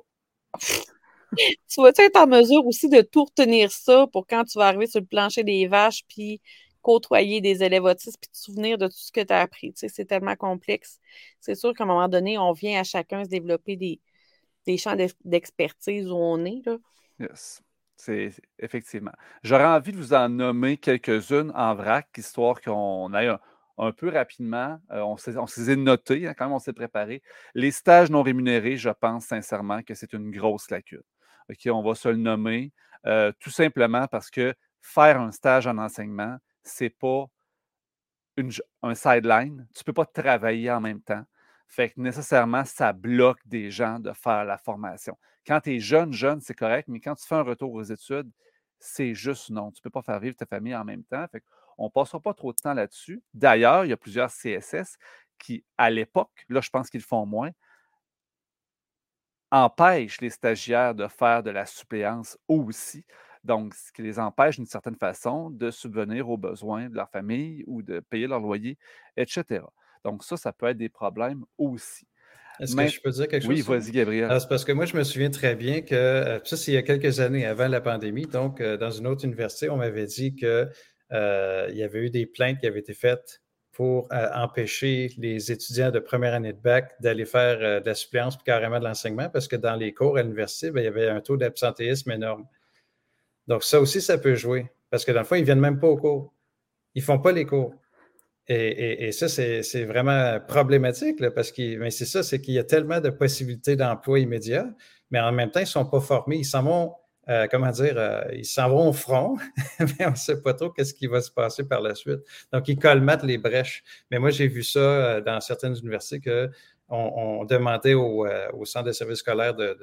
tu vas-tu être en mesure aussi de tout retenir ça pour quand tu vas arriver sur le plancher des vaches puis côtoyer des élèves autistes puis te souvenir de tout ce que tu as appris. Tu sais, c'est tellement complexe. C'est sûr qu'à un moment donné, on vient à chacun se développer des, champs d'expertise où on est. Là. Yes. C'est effectivement. J'aurais envie de vous en nommer quelques-unes en vrac, histoire qu'on aille un, peu rapidement. Euh, on s'est noté, hein, quand même, on s'est préparé. Les stages non rémunérés, je pense sincèrement que c'est une grosse lacune. OK, on va se le nommer euh, tout simplement parce que faire un stage en enseignement, c'est pas un sideline. Tu ne peux pas travailler en même temps. Fait que nécessairement, ça bloque des gens de faire la formation. Quand tu es jeune, jeune, c'est correct, mais quand tu fais un retour aux études, c'est juste non. Tu ne peux pas faire vivre ta famille en même temps. Fait on ne passera pas trop de temps là-dessus. D'ailleurs, il y a plusieurs CSS qui, à l'époque, là, je pense qu'ils font moins, empêchent les stagiaires de faire de la suppléance aussi. Donc, ce qui les empêche d'une certaine façon de subvenir aux besoins de leur famille ou de payer leur loyer, etc. Donc, ça, ça peut être des problèmes aussi. Est-ce que je peux dire quelque chose? Oui, vas-y, Gabriel. Ah, c'est parce que moi, je me souviens très bien que, euh, ça, c'est il y a quelques années avant la pandémie. Donc, euh, dans une autre université, on m'avait dit qu'il euh, y avait eu des plaintes qui avaient été faites pour empêcher les étudiants de première année de bac d'aller faire de la suppléance puis carrément de l'enseignement parce que dans les cours à l'université, ben, il y avait un taux d'absentéisme énorme. Donc, ça aussi, ça peut jouer parce que dans le fond, ils ne viennent même pas aux cours. Ils ne font pas les cours. Et, ça, c'est vraiment problématique parce que c'est ça, c'est qu'il y a tellement de possibilités d'emploi immédiat, mais en même temps, ils ne sont pas formés. Ils s'en vont, euh, comment dire, euh, ils s'en vont au front, mais on ne sait pas trop qu'est-ce qui va se passer par la suite. Donc, ils colmatent les brèches. Mais moi, j'ai vu ça euh, dans certaines universités qu'on on demandait au, centre de services scolaires de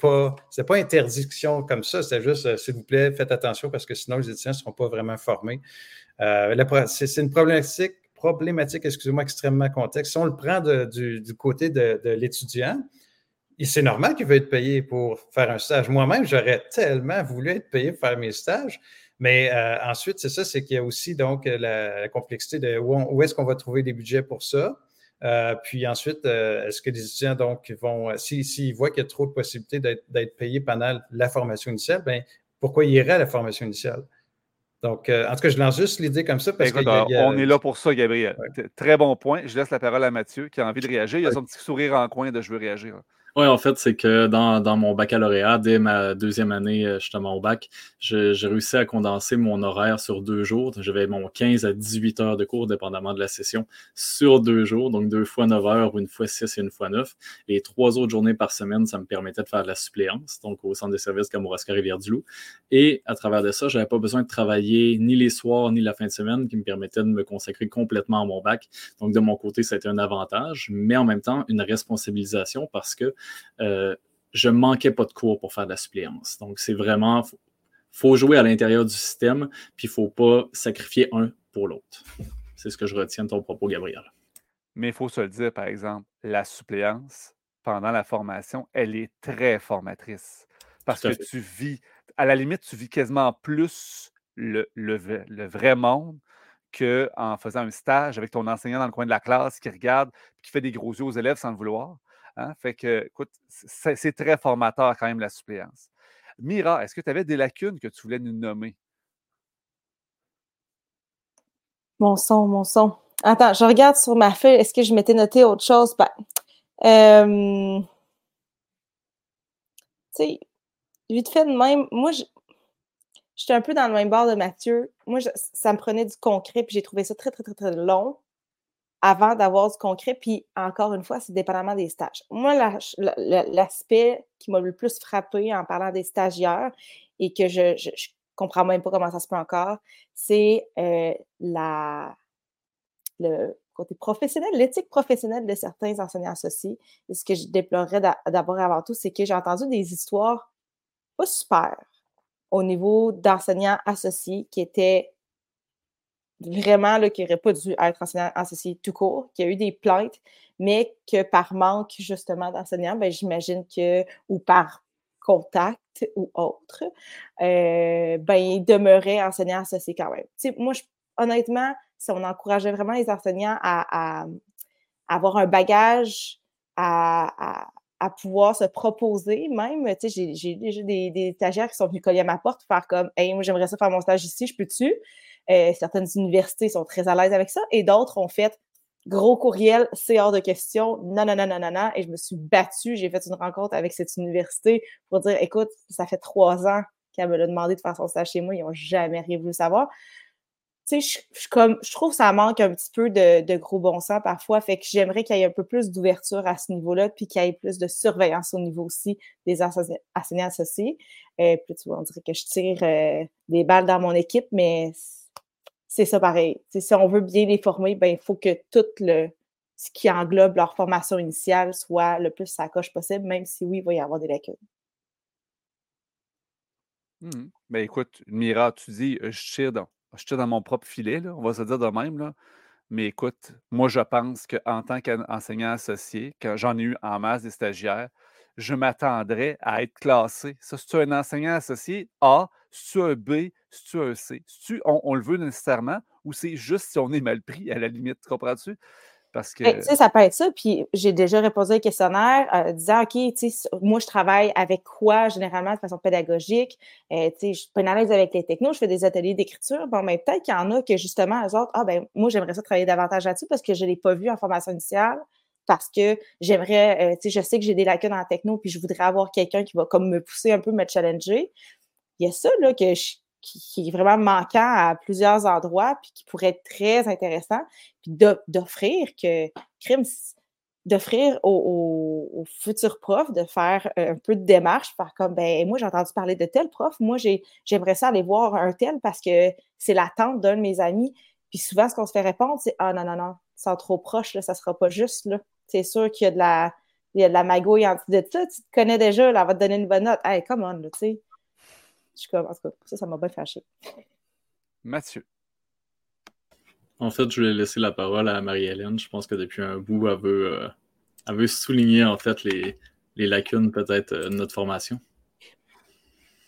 pas. C'est pas interdiction comme ça, c'est juste, s'il vous plaît, faites attention parce que sinon les étudiants ne seront pas vraiment formés. Euh, c'est une problématique, problématique excusez-moi, extrêmement complexe. Si on le prend du, côté de, l'étudiant, c'est normal qu'il veut être payé pour faire un stage. Moi-même, j'aurais tellement voulu être payé pour faire mes stages. Mais euh, ensuite, c'est ça, c'est qu'il y a aussi donc la, complexité de où, est-ce qu'on va trouver des budgets pour ça. Euh, puis ensuite, est-ce que les étudiants donc vont, s'ils voient qu'il y a trop de possibilités d'être payés pendant la formation initiale, bien, pourquoi ils iraient à la formation initiale? Donc, euh, en tout cas, je lance juste l'idée comme ça parce que. On est là pour ça, Gabriel. Très bon point. Je laisse la parole à Mathieu qui a envie de réagir. Il a son petit sourire en coin de je veux réagir. Oui, en fait, c'est que dans, mon baccalauréat, dès ma deuxième année euh, justement au bac, j'ai réussi à condenser mon horaire sur deux jours. J'avais mon 15 à 18 heures de cours, dépendamment de la session, sur deux jours, donc deux fois 9 heures une fois 6 et une fois 9. Les trois autres journées par semaine, ça me permettait de faire de la suppléance, donc au centre de services Kamouraska Rivière-du-Loup. Et à travers de ça, je n'avais pas besoin de travailler ni les soirs ni la fin de semaine, qui me permettait de me consacrer complètement à mon bac. Donc de mon côté, ça a été un avantage, mais en même temps, une responsabilisation parce que euh, je ne manquais pas de cours pour faire de la suppléance. Donc, c'est vraiment, il faut jouer à l'intérieur du système, puis il ne faut pas sacrifier un pour l'autre. C'est ce que je retiens de ton propos, Gabriel. Mais il faut se le dire, par exemple, la suppléance, pendant la formation, elle est très formatrice. Parce que tu vis, à la limite, tu vis quasiment plus le, le vrai monde qu'en faisant un stage avec ton enseignant dans le coin de la classe qui regarde, qui fait des gros yeux aux élèves sans le vouloir. Hein? Fait que, écoute, c'est très formateur quand même la suppléance. Mira, est-ce que tu avais des lacunes que tu voulais nous nommer? Mon son, mon son. Attends, je regarde sur ma feuille. Est-ce que je m'étais noté autre chose? Ben, euh, tu sais, vite fait de même, moi, j'étais un peu dans le même bord de Mathieu. Moi, ça me prenait du concret, puis j'ai trouvé ça très, très, très, très long avant d'avoir du concret. Puis encore une fois, c'est dépendamment des stages. Moi, l'aspect qui m'a le plus frappé en parlant des stagiaires et que je, ne comprends même pas comment ça se peut encore, c'est euh, le côté professionnel, l'éthique professionnelle de certains enseignants associés. Et ce que je déplorerais d'abord avant tout, c'est que j'ai entendu des histoires pas super au niveau d'enseignants associés qui étaient vraiment là, qui n'aurait pas dû être enseignant associé tout court, qui a eu des plaintes, mais que par manque justement d'enseignants, ben, j'imagine que, ou par contact ou autre, euh, ben, il demeurait enseignant associé quand même. moi, honnêtement, si on encourageait vraiment les enseignants à, avoir un bagage, à, pouvoir se proposer même. Tu sais, j'ai déjà des, des, stagiaires qui sont venus coller à ma porte, faire comme Hey, moi j'aimerais ça faire mon stage ici, je peux-tu? Euh, certaines universités sont très à l'aise avec ça et d'autres ont fait gros courriel, c'est hors de question, non, non, non, non, non, non. Et je me suis battue. J'ai fait une rencontre avec cette université pour dire écoute, ça fait trois ans qu'elle me l'a demandé de faire son stage chez moi, ils n'ont jamais rien voulu savoir. Tu sais, je, comme, je trouve ça manque un petit peu de, gros bon sens parfois. Fait que j'aimerais qu'il y ait un peu plus d'ouverture à ce niveau-là, puis qu'il y ait plus de surveillance au niveau aussi des enseignants associés. Euh, puis tu vois, on dirait que je tire euh, des balles dans mon équipe, mais c'est ça pareil. si on veut bien les former, ben, il faut que tout le, ce qui englobe leur formation initiale soit le plus sacoche possible, même si oui, il va y avoir des lacunes. Mmh ben écoute, Mira, tu dis je tire dans, je tire dans mon propre filet, là, on va se dire de même. Là. Mais écoute, moi, je pense qu'en tant qu'enseignant associé, quand j'en ai eu en masse des stagiaires, je m'attendrais à être classé. Ça, c'est-tu un enseignant associé A, c'est-tu un B, c'est-tu un C? on, on, le veut nécessairement ou c'est juste si on est mal pris, à la limite, comprends-tu? Parce que... Ben, ça peut être ça. Puis j'ai déjà répondu un questionnaire euh, disant OK, moi, je travaille avec quoi généralement de façon pédagogique? Euh, je pénalise avec les technos, je fais des ateliers d'écriture. Bon, mais peut-être qu'il y en a que justement, eux autres, ah ben moi, j'aimerais ça travailler davantage là-dessus parce que je ne l'ai pas vu en formation initiale parce que j'aimerais, euh, tu sais, je sais que j'ai des lacunes en techno, puis je voudrais avoir quelqu'un qui va comme me pousser un peu, me challenger. Il y a ça, là, que je, qui, est vraiment manquant à plusieurs endroits, puis qui pourrait être très intéressant, puis d'offrir que d'offrir aux, futurs profs de faire un peu de démarche, par comme, ben moi, j'ai entendu parler de tel prof, moi, j'aimerais ça aller voir un tel parce que c'est l'attente d'un de mes amis. Puis souvent, ce qu'on se fait répondre, c'est Ah non, non, non, c'est trop proche, là, ça sera pas juste. C'est sûr qu'il y a de la. Il y a de la magouille en de ça, tu te connais déjà, là, va te donner une bonne note. Hey, come on, tu sais. Je comme, ça, ça m'a bien fâché. Mathieu. En fait, je voulais laisser la parole à Marie-Hélène. Je pense que depuis un bout, elle veut, euh, souligner en fait les, lacunes peut-être euh, de notre formation.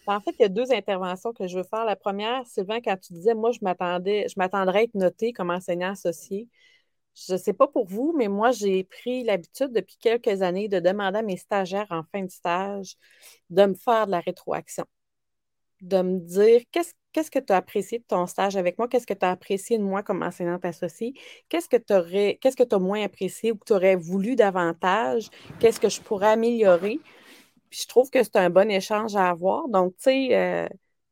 Ben, en fait, il y a deux interventions que je veux faire. La première, Sylvain, quand tu disais, moi, je m'attendais, je m'attendrais à être noté comme enseignant associé. Je ne sais pas pour vous, mais moi, j'ai pris l'habitude depuis quelques années de demander à mes stagiaires en fin de stage de me faire de la rétroaction de me dire qu'est-ce que tu as apprécié de ton stage avec moi, qu'est-ce que tu as apprécié de moi comme enseignante associée, qu'est-ce que tu qu'est-ce que as moins apprécié ou que tu aurais voulu davantage, qu'est-ce que je pourrais améliorer? Je trouve que c'est un bon échange à avoir. Donc, tu sais, euh,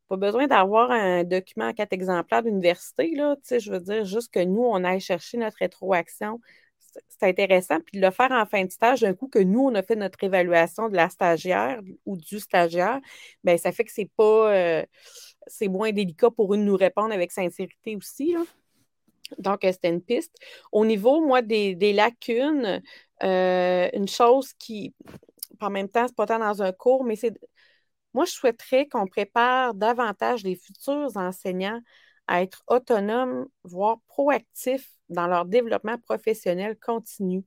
pas besoin d'avoir un document en quatre exemplaires d'université, là. Tu sais, je veux dire juste que nous, on aille chercher notre rétroaction c'est intéressant. Puis de le faire en fin de stage, un coup que nous, on a fait notre évaluation de la stagiaire ou du stagiaire, bien, ça fait que c'est pas euh, c'est moins délicat pour eux de nous répondre avec sincérité aussi. Donc, euh, c'était une piste. Au niveau, moi, des, lacunes, euh, une chose qui, en même temps, c'est pas tant dans un cours, mais c'est. Moi, je souhaiterais qu'on prépare davantage les futurs enseignants à être autonomes, voire proactifs dans leur développement professionnel continu.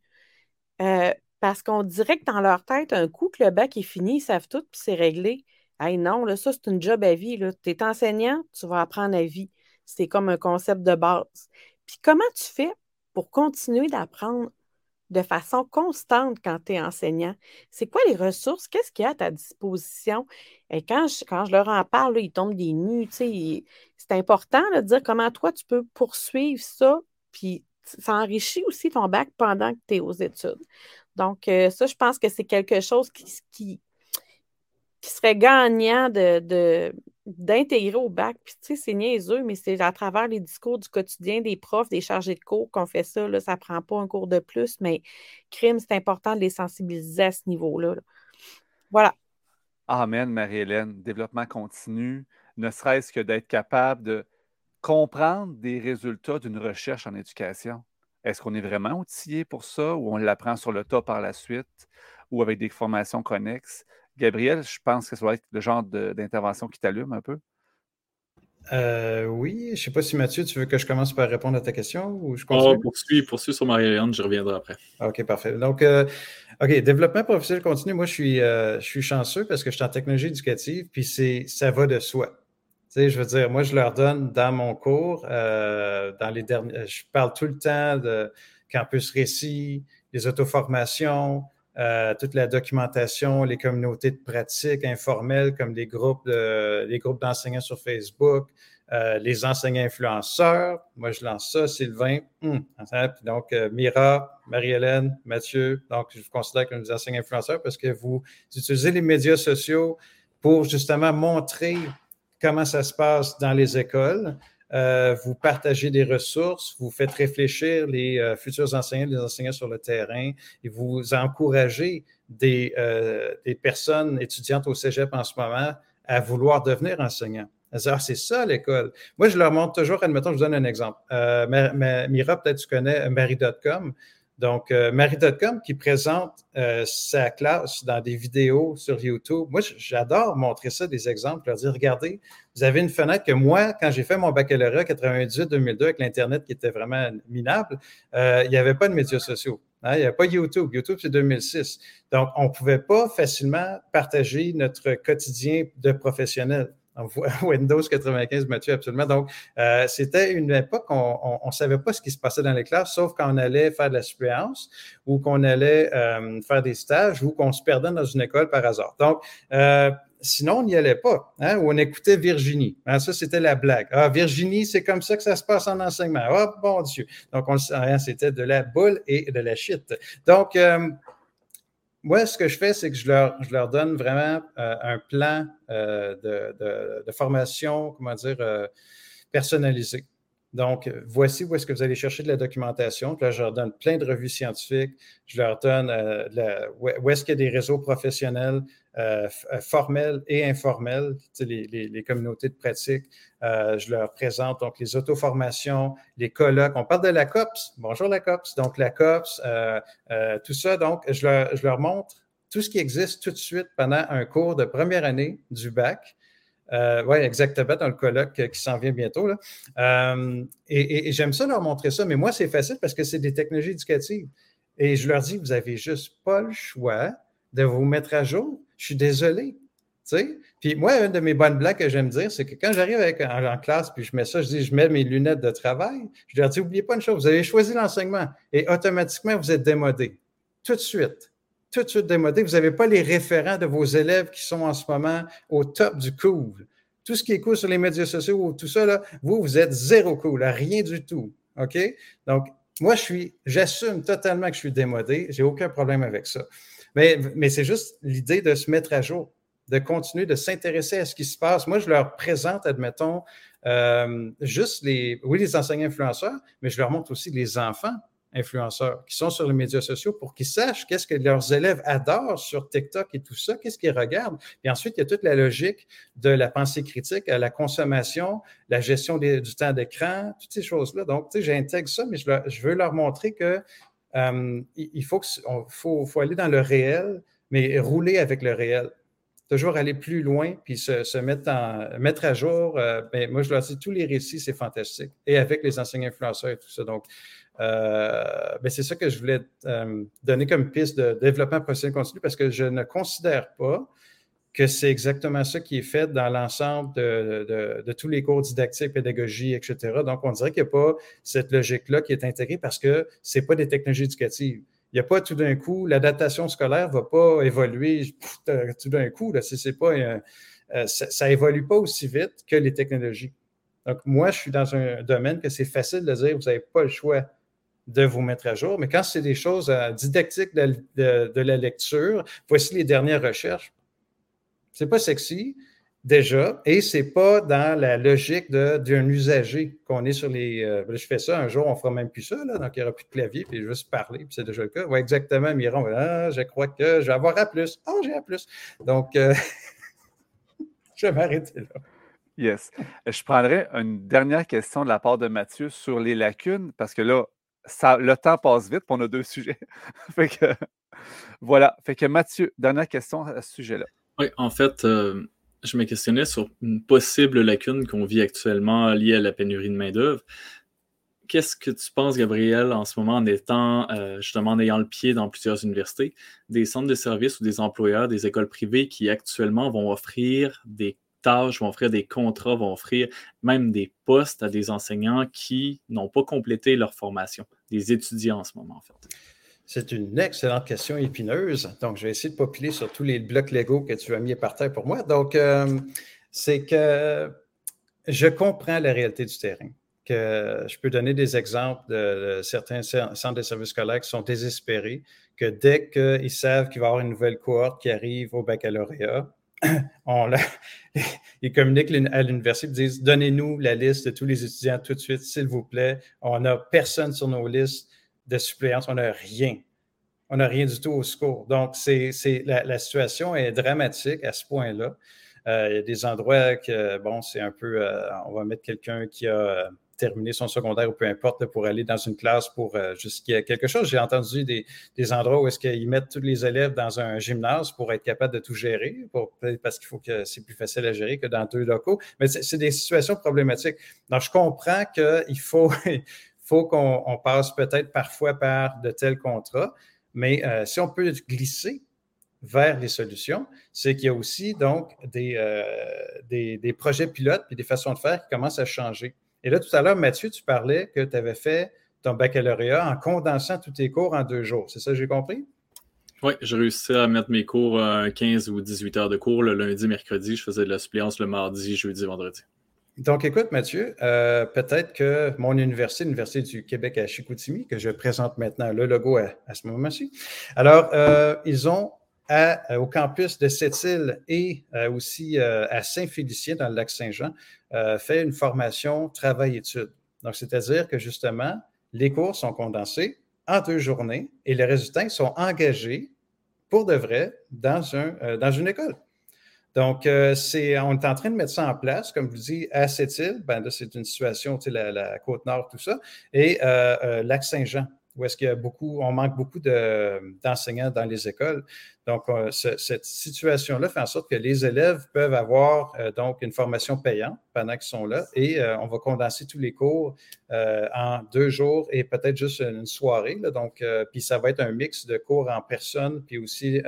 Euh, parce qu'on dirait que dans leur tête, un coup que le bac est fini, ils savent tout, puis c'est réglé. Hey, non, là, ça, c'est une job à vie. Tu es enseignant, tu vas apprendre à vie. C'est comme un concept de base. Puis comment tu fais pour continuer d'apprendre de façon constante quand tu es enseignant? C'est quoi les ressources? Qu'est-ce qu'il y a à ta disposition? Et quand je, leur en parle, ils tombent des nues. C'est important de dire comment toi, tu peux poursuivre ça puis ça enrichit aussi ton bac pendant que tu es aux études. Donc, euh, ça, je pense que c'est quelque chose qui, qui, serait gagnant de, d'intégrer au bac. Puis, tu sais, c'est niaiseux, mais c'est à travers les discours du quotidien des profs, des chargés de cours qu'on fait ça. Là, ça ne prend pas un cours de plus, mais crime, c'est important de les sensibiliser à ce niveau-là. Voilà. Amen, Marie-Hélène. Développement continu, ne serait-ce que d'être capable de comprendre des résultats d'une recherche en éducation. Est-ce qu'on est vraiment outillé pour ça ou on l'apprend sur le tas par la suite ou avec des formations connexes? Gabriel, je pense que ça va être le genre d'intervention qui t'allume un peu. Euh, oui, je ne sais pas si Mathieu, tu veux que je commence par répondre à ta question ou je continue? Oh, poursuis, poursuis sur Marie-Hélène, je reviendrai après. OK, parfait. Donc, euh, OK, développement professionnel continu, moi, je suis, euh, je suis chanceux parce que je suis en technologie éducative, puis ça va de soi sais, je veux dire, moi, je leur donne dans mon cours, euh, dans les derniers, je parle tout le temps de campus récit, les auto-formations, euh, toute la documentation, les communautés de pratique informelles comme les groupes, les groupes d'enseignants sur Facebook, euh, les enseignants influenceurs. Moi, je lance ça, Sylvain. Hum, donc, Mira, Marie-Hélène, Mathieu. Donc, je vous considère comme des enseignants influenceurs parce que vous utilisez les médias sociaux pour justement montrer comment ça se passe dans les écoles. Euh, vous partagez des ressources, vous faites réfléchir les euh, futurs enseignants, les enseignants sur le terrain et vous encouragez des, euh, des, personnes étudiantes au cégep en ce moment à vouloir devenir enseignants. Ah, c'est ça l'école. Moi, je leur montre toujours, admettons, je vous donne un exemple. Mira, peut-être tu connais Marie.com. Donc, euh, Marie.com qui présente euh, sa classe dans des vidéos sur YouTube. Moi, j'adore montrer ça, des exemples, leur dire, regardez, vous avez une fenêtre que moi, quand j'ai fait mon baccalauréat 98-2002 avec l'Internet qui était vraiment minable, euh, il n'y avait pas de médias sociaux. Hein, il n'y a pas YouTube. YouTube, c'est 2006. Donc, on ne pouvait pas facilement partager notre quotidien de professionnel. Windows 95, Mathieu, absolument. Donc, euh, c'était une époque où on ne savait pas ce qui se passait dans les classes, sauf quand on allait faire de la suppléance ou qu'on allait euh, faire des stages ou qu'on se perdait dans une école par hasard. Donc, euh, sinon, on n'y allait pas. Hein, on écoutait Virginie. Hein, ça, c'était la blague. Ah, Virginie, c'est comme ça que ça se passe en enseignement. Ah, oh, bon Dieu. Donc, on rien, c'était de la boule et de la shit. Donc, moi, ce que je fais, c'est que je leur, donne vraiment euh, un plan euh, de, de, formation, comment dire, euh, personnalisé. Donc, voici où est-ce que vous allez chercher de la documentation. Puis là, je leur donne plein de revues scientifiques. Je leur donne où est-ce qu'il y a des réseaux professionnels euh, euh, formels et informels, les, communautés de pratique. Euh, je leur présente donc les auto-formations, les colloques. On parle de la COPS. Bonjour la COPS. Donc, la COPS, tout ça. Donc, je leur, montre tout ce qui existe tout de suite pendant un cours de première année du bac. oui, exactement, dans le colloque qui s'en vient bientôt. Et, et j'aime ça leur montrer ça, mais moi, c'est facile parce que c'est des technologies éducatives. Et je leur dis, vous n'avez juste pas le choix de vous mettre à jour. Je suis désolé. Puis moi, une de mes bonnes blagues que j'aime dire, c'est que quand j'arrive en, en, classe, puis je mets ça, je dis, je mets mes lunettes de travail, je leur dis, n'oubliez pas une chose, vous avez choisi l'enseignement et automatiquement, vous êtes démodé. Tout de suite. Tout de suite démodé. Vous n'avez pas les référents de vos élèves qui sont en ce moment au top du cool. Tout ce qui est cool sur les médias sociaux, tout ça, vous, vous êtes zéro cool, rien du tout. OK? Donc, moi, je suis, j'assume totalement que je suis démodé. J'ai aucun problème avec ça. Mais, mais c'est juste l'idée de se mettre à jour, de continuer de s'intéresser à ce qui se passe. Moi, je leur présente, admettons, euh, juste les, oui, les enseignants influenceurs, mais je leur montre aussi les enfants influenceurs qui sont sur les médias sociaux pour qu'ils sachent qu'est-ce que leurs élèves adorent sur TikTok et tout ça, qu'est-ce qu'ils regardent. Et ensuite, il y a toute la logique de la pensée critique à la consommation, la gestion du temps d'écran, toutes ces choses-là. Donc, tu sais, j'intègre ça, mais je, je, veux leur montrer que euh, il faut, faut, aller dans le réel, mais rouler avec le réel. Toujours aller plus loin, puis se, mettre, en, mettre à jour. Euh, ben, moi, je leur dis, tous les récits, c'est fantastique. Et avec les enseignants influenceurs et tout ça. Donc, euh, ben, c'est ça que je voulais donner comme piste de développement professionnel continu parce que je ne considère pas que c'est exactement ça qui est fait dans l'ensemble de, tous les cours didactiques, pédagogie, etc. Donc, on dirait qu'il n'y a pas cette logique-là qui est intégrée parce que ce n'est pas des technologies éducatives. Il n'y a pas tout d'un coup, l'adaptation scolaire ne va pas évoluer tout d'un coup. Là, c'est pas, euh, ça n'évolue pas aussi vite que les technologies. Donc, moi, je suis dans un domaine que c'est facile de dire, vous n'avez pas le choix de vous mettre à jour. Mais quand c'est des choses euh, didactiques de, la lecture, voici les dernières recherches. C'est pas sexy, déjà, et c'est pas dans la logique d'un usager qu'on est sur les. Euh, je fais ça, un jour, on fera même plus ça, là, donc il n'y aura plus de clavier, puis juste parler, puis c'est déjà le cas. Oui, exactement, Miron. Ah, je crois que je vais avoir A. Oh, j'ai A. Donc, euh, je vais m'arrêter là. Yes. Je prendrai une dernière question de la part de Mathieu sur les lacunes, parce que là, ça, le temps passe vite, puis on a deux sujets. fait que, voilà. Fait que Mathieu, dernière question à ce sujet-là. Oui, en fait, euh, je me questionnais sur une possible lacune qu'on vit actuellement liée à la pénurie de main-d'œuvre. Qu'est-ce que tu penses, Gabriel, en ce moment, en étant euh, justement en ayant le pied dans plusieurs universités, des centres de services ou des employeurs, des écoles privées qui actuellement vont offrir des tâches, vont offrir des contrats, vont offrir même des postes à des enseignants qui n'ont pas complété leur formation, des étudiants en ce moment, en fait? C'est une excellente question épineuse. Donc, je vais essayer de populer sur tous les blocs Lego que tu as mis par terre pour moi. Donc, euh, c'est que je comprends la réalité du terrain. Que je peux donner des exemples de, certains centres de services scolaires qui sont désespérés, que dès qu'ils savent qu'il va y avoir une nouvelle cohorte qui arrive au baccalauréat, ils communiquent à l'université, ils disent Donnez-nous la liste de tous les étudiants tout de suite, s'il vous plaît. On n'a personne sur nos listes de suppléance, on n'a rien. On n'a rien du tout au secours. Donc, c'est, la, situation est dramatique à ce point-là. Euh, il y a des endroits que, bon, c'est un peu, euh, on va mettre quelqu'un qui a euh, terminé son secondaire ou peu importe pour aller dans une classe pour jusqu'à quelque chose. J'ai entendu des, endroits où est-ce qu'ils mettent tous les élèves dans un gymnase pour être capable de tout gérer, pour, parce qu'il faut que c'est plus facile à gérer que dans deux locaux. Mais c'est des situations problématiques. Donc, je comprends qu'il faut, faut qu'on passe peut-être parfois par de tels contrats, mais euh, si on peut glisser vers les solutions, c'est qu'il y a aussi donc des, euh, projets pilotes et des façons de faire qui commencent à changer. Et là, tout à l'heure, Mathieu, tu parlais que tu avais fait ton baccalauréat en condensant tous tes cours en deux jours. C'est ça, j'ai compris? Oui, j'ai réussi à mettre mes cours 15 ou 18 heures de cours le lundi, mercredi. Je faisais de la suppléance le mardi, jeudi, vendredi. Donc, écoute, Mathieu, euh, peut-être que mon université, l'Université du Québec à Chicoutimi, que je présente maintenant le logo à, ce moment-ci, alors, euh, ils ont au campus de Sept-Îles et euh, aussi à Saint-Félicien, dans le lac Saint-Jean, fait une formation travail-études. Donc, c'est-à-dire que justement, les cours sont condensés en deux journées et les résultats sont engagés pour de vrai dans, un, dans une école. Donc, euh, c'est, on est en train de mettre ça en place, comme je vous dis, à Sept-Îles, ben, c'est une situation, tu sais, la, la Côte-Nord, tout ça, et euh, euh, Lac-Saint-Jean où est-ce qu'il y a beaucoup, on manque beaucoup d'enseignants dans les écoles. Donc, euh, cette situation-là fait en sorte que les élèves peuvent avoir euh, donc une formation payante pendant qu'ils sont là et euh, on va condenser tous les cours en deux jours et peut-être juste une soirée. donc, puis ça va être un mix de cours en personne puis aussi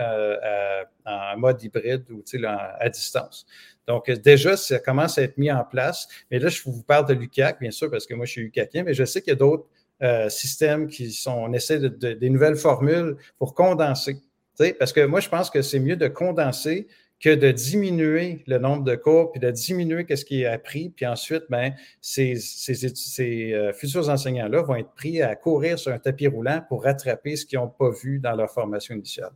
en mode hybride ou à distance. Donc, déjà, ça commence à être mis en place. Mais là, je vous parle de l'UCAC, bien sûr, parce que moi, je suis UCACien, mais je sais qu'il y a d'autres euh, systèmes qui sont, on essaie de, des nouvelles formules pour condenser. Parce que moi, je pense que c'est mieux de condenser que de diminuer le nombre de cours, puis de diminuer ce qui est appris, puis ensuite, ben, ces, ces, euh, futurs enseignants-là vont être pris à courir sur un tapis roulant pour rattraper ce qu'ils n'ont pas vu dans leur formation initiale.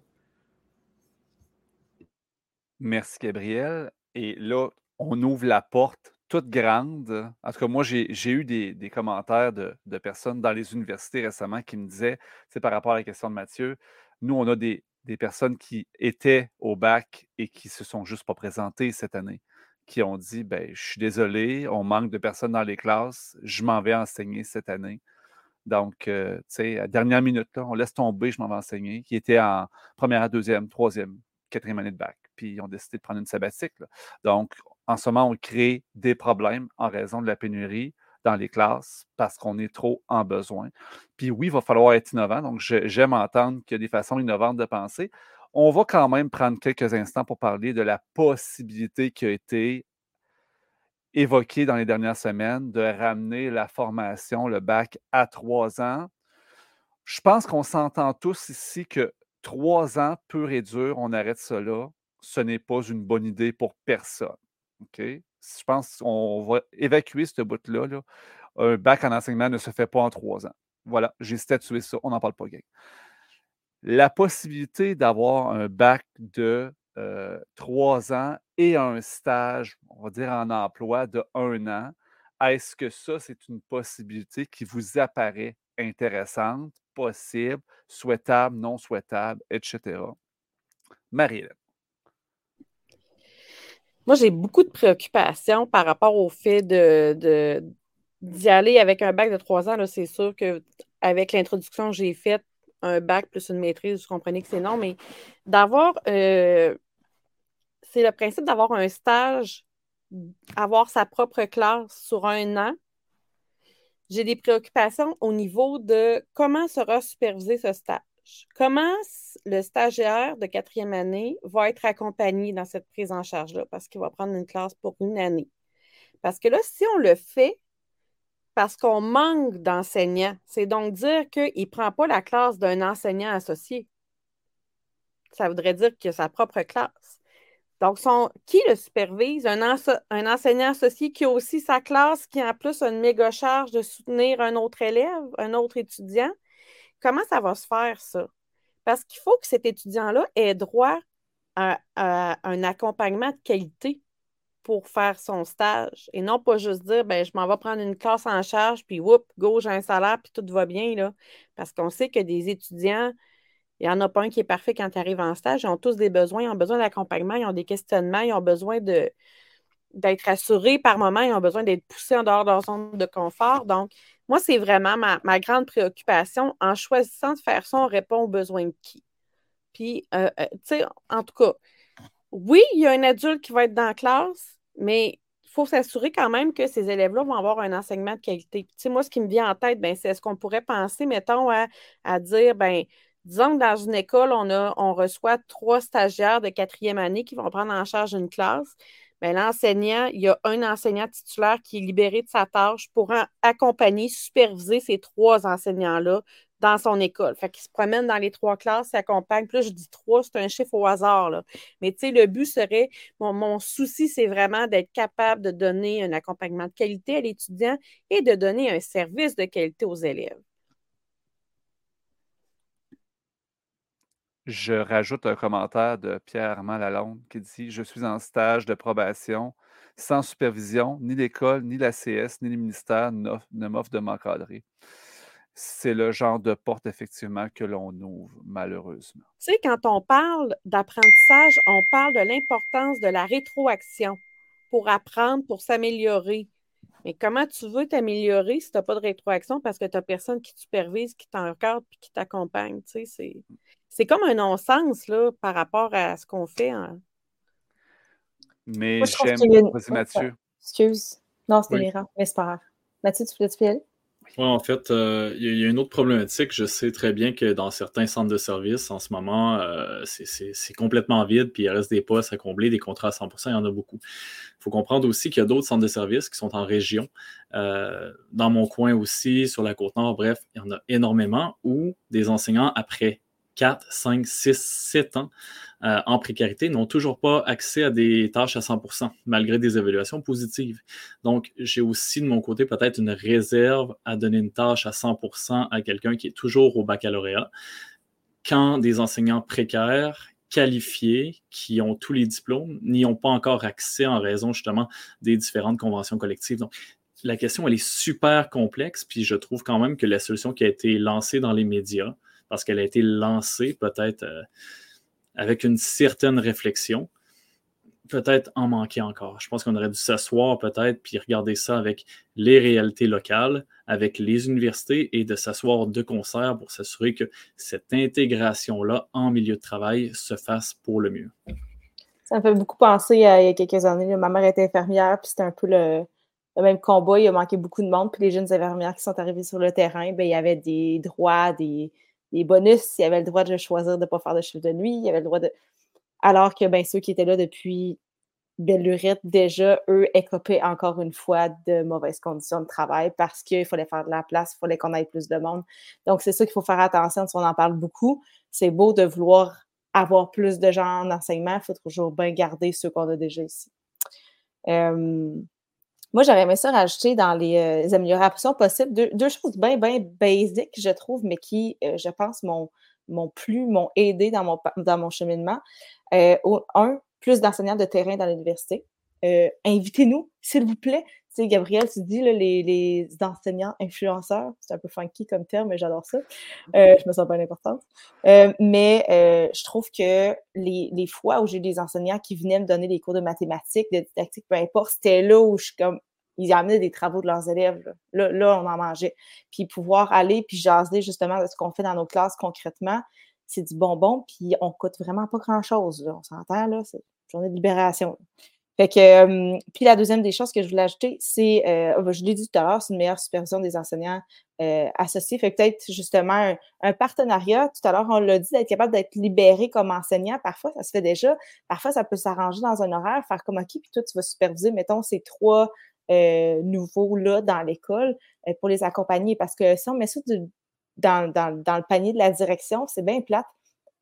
Merci, Gabriel. Et là, on ouvre la porte toute grande. En tout cas, moi, j'ai eu des, commentaires de, personnes dans les universités récemment qui me disaient, c'est par rapport à la question de Mathieu, nous, on a des, personnes qui étaient au bac et qui se sont juste pas présentées cette année, qui ont dit, ben, je suis désolé, on manque de personnes dans les classes, je m'en vais enseigner cette année. Donc, euh, tu sais, à dernière minute, là, on laisse tomber, je m'en vais enseigner, qui étaient en première, deuxième, troisième, quatrième année de bac. Puis ils ont décidé de prendre une sabbatique. Donc, en ce moment, on crée des problèmes en raison de la pénurie dans les classes parce qu'on est trop en besoin. Puis oui, il va falloir être innovant. Donc, j'aime entendre qu'il y a des façons innovantes de penser. On va quand même prendre quelques instants pour parler de la possibilité qui a été évoquée dans les dernières semaines de ramener la formation, le bac, à trois ans. Je pense qu'on s'entend tous ici que trois ans pur et dur, on arrête cela. Ce n'est pas une bonne idée pour personne. OK? Je pense qu'on va évacuer ce bout-là. Un bac en enseignement ne se fait pas en trois ans. Voilà, j'ai statué ça. On n'en parle pas, gang. La possibilité d'avoir un bac de euh, trois ans et un stage, on va dire en emploi de un an, est-ce que ça, c'est une possibilité qui vous apparaît intéressante, possible, souhaitable, non souhaitable, etc. Marie-Hélène. Moi, j'ai beaucoup de préoccupations par rapport au fait d'y aller avec un bac de trois ans. c'est sûr qu'avec l'introduction que j'ai faite, un bac plus une maîtrise, vous comprenez que c'est non, mais d'avoir. Euh, c'est le principe d'avoir un stage, avoir sa propre classe sur un an. J'ai des préoccupations au niveau de comment sera supervisé ce stage. Comment le stagiaire de quatrième année va être accompagné dans cette prise en charge-là? Parce qu'il va prendre une classe pour une année? Parce que là, si on le fait parce qu'on manque d'enseignants, c'est donc dire qu'il ne prend pas la classe d'un enseignant associé. Ça voudrait dire qu'il a sa propre classe. Donc, qui le supervise? Un, enseignant associé qui a aussi sa classe, qui en plus a une méga charge de soutenir un autre élève, un autre étudiant? Comment ça va se faire, ça? Parce qu'il faut que cet étudiant-là ait droit à, un accompagnement de qualité pour faire son stage et non pas juste dire ben, je m'en vais prendre une classe en charge, puis whoop, go, j'ai un salaire, puis tout va bien. Là. Parce qu'on sait que des étudiants, il n'y en a pas un qui est parfait quand ils arrivent en stage. Ils ont tous des besoins, ils ont besoin d'accompagnement, ils ont des questionnements, ils ont besoin de, d'être assurés par moment, ils ont besoin d'être poussés en dehors de leur zone de confort. Donc, moi, c'est vraiment ma, grande préoccupation. En choisissant de faire ça, on répond aux besoins de qui? Puis, euh, euh, tu sais, en tout cas, oui, il y a un adulte qui va être dans la classe, mais il faut s'assurer quand même que ces élèves-là vont avoir un enseignement de qualité. Tu sais, moi, ce qui me vient en tête, ben, c'est est-ce qu'on pourrait penser, mettons, à, dire, ben, disons que dans une école, on reçoit trois stagiaires de quatrième année qui vont prendre en charge une classe. Ben, l'enseignant, il y a un enseignant titulaire qui est libéré de sa tâche pour accompagner, superviser ces trois enseignants-là dans son école. Fait qu'il se promène dans les trois classes, s'accompagne. Puis là, je dis trois, c'est un chiffre au hasard. Mais tu sais, le but serait, mon, souci, c'est vraiment d'être capable de donner un accompagnement de qualité à l'étudiant et de donner un service de qualité aux élèves. Je rajoute un commentaire de Pierre Armand Lalonde qui dit Je suis en stage de probation sans supervision, ni l'école, ni la CS, ni le ministère ne m'offrent de m'encadrer c'est le genre de porte, effectivement, que l'on ouvre, malheureusement. Tu sais, quand on parle d'apprentissage, on parle de l'importance de la rétroaction pour apprendre, pour s'améliorer. Mais comment tu veux t'améliorer si tu n'as pas de rétroaction parce que tu n'as personne qui te supervise, qui t'encadre et qui t'accompagne? Tu sais, c'est comme un non-sens là, par rapport à ce qu'on fait. Mais j'aime. Vas-y, Mathieu. Excuse. Non, c'était oui. mais c'est pas grave. Mathieu, tu peux te filer? Oui, en fait, euh, il y, a une autre problématique. Je sais très bien que dans certains centres de services, en ce moment, euh, c'est complètement vide, puis il reste des postes à combler, des contrats à 100% il y en a beaucoup. Il faut comprendre aussi qu'il y a d'autres centres de services qui sont en région. Euh, dans mon coin aussi, sur la Côte-Nord, bref, il y en a énormément où des enseignants, après 4, 5, 6, 7 ans euh, en précarité n'ont toujours pas accès à des tâches à 100% malgré des évaluations positives. Donc, j'ai aussi de mon côté peut-être une réserve à donner une tâche à 100 à quelqu'un qui est toujours au baccalauréat quand des enseignants précaires qualifiés qui ont tous les diplômes n'y ont pas encore accès en raison justement des différentes conventions collectives. Donc, la question, elle est super complexe, puis je trouve quand même que la solution qui a été lancée dans les médias, parce qu'elle a été lancée peut-être euh, avec une certaine réflexion. Peut-être en manquer encore. Je pense qu'on aurait dû s'asseoir peut-être puis regarder ça avec les réalités locales, avec les universités et de s'asseoir de concert pour s'assurer que cette intégration-là en milieu de travail se fasse pour le mieux. Ça me fait beaucoup penser à il y a quelques années. ma mère était infirmière, puis c'était un peu le, même combat. Il a manqué beaucoup de monde. Puis les jeunes infirmières qui sont arrivées sur le terrain, bien, il y avait des droits, des, les bonus, il avait le droit de choisir de ne pas faire de chiffre de nuit, il avait le droit de. Alors que ben, ceux qui étaient là depuis belle lurette, déjà, eux, écopaient encore une fois de mauvaises conditions de travail parce qu'il fallait faire de la place, il fallait qu'on aille plus de monde. Donc, c'est ça qu'il faut faire attention, si on en parle beaucoup. C'est beau de vouloir avoir plus de gens en enseignement, il faut toujours bien garder ceux qu'on a déjà ici. Moi, j'aurais aimé ça rajouter dans les, euh, améliorations possibles deux, choses bien, bien basiques, je trouve, mais qui, euh, je pense, m'ont plu, m'ont aidé dans mon, dans mon cheminement. Euh, un, plus d'enseignants de terrain dans l'université. Invitez-nous, s'il vous plaît. Tu sais, Gabriel, tu dis les, enseignants influenceurs, c'est un peu funky comme terme, mais j'adore ça. je me sens pas importante. mais je trouve que les, les fois où j'ai des enseignants qui venaient me donner des cours de mathématiques, de didactique, peu importe, c'était là où je suis comme ils amenaient des travaux de leurs élèves. Là. là, on en mangeait. Puis pouvoir aller puis jaser justement de ce qu'on fait dans nos classes concrètement, c'est du bonbon, puis on coûte vraiment pas grand-chose. On s'entend, là, c'est une journée de libération. Fait que, puis la deuxième des choses que je voulais ajouter, c'est, euh, oh, je l'ai dit tout à l'heure, c'est une meilleure supervision des enseignants euh, associés. Fait peut-être justement un, partenariat. Tout à l'heure, on l'a dit, d'être capable d'être libéré comme enseignant. Parfois, ça se fait déjà. Parfois, ça peut s'arranger dans un horaire, faire comme OK, puis toi, tu vas superviser, mettons, ces trois euh, nouveaux-là dans l'école euh, pour les accompagner. Parce que si on met ça dans, le panier de la direction, c'est bien plate.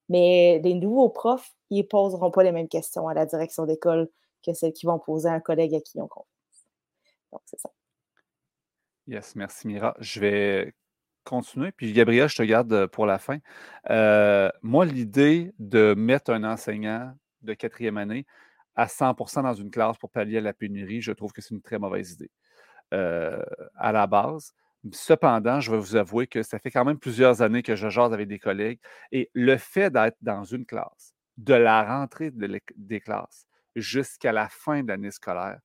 Mais les nouveaux profs, ils poseront pas les mêmes questions à la direction d'école que celles qu'ils vont poser à un collègue à qui ont confiance. Donc, c'est ça. Yes, merci Mira. Je vais continuer. Puis Gabriel, je te garde pour la fin. moi, l'idée de mettre un enseignant de quatrième année à 100% dans une classe pour pallier à la pénurie, je trouve que c'est une très mauvaise idée à la base. Cependant, je vais vous avouer que ça fait quand même plusieurs années que je jase avec des collègues et le fait d'être dans une classe, de la rentrée des classes jusqu'à la fin de l'année scolaire,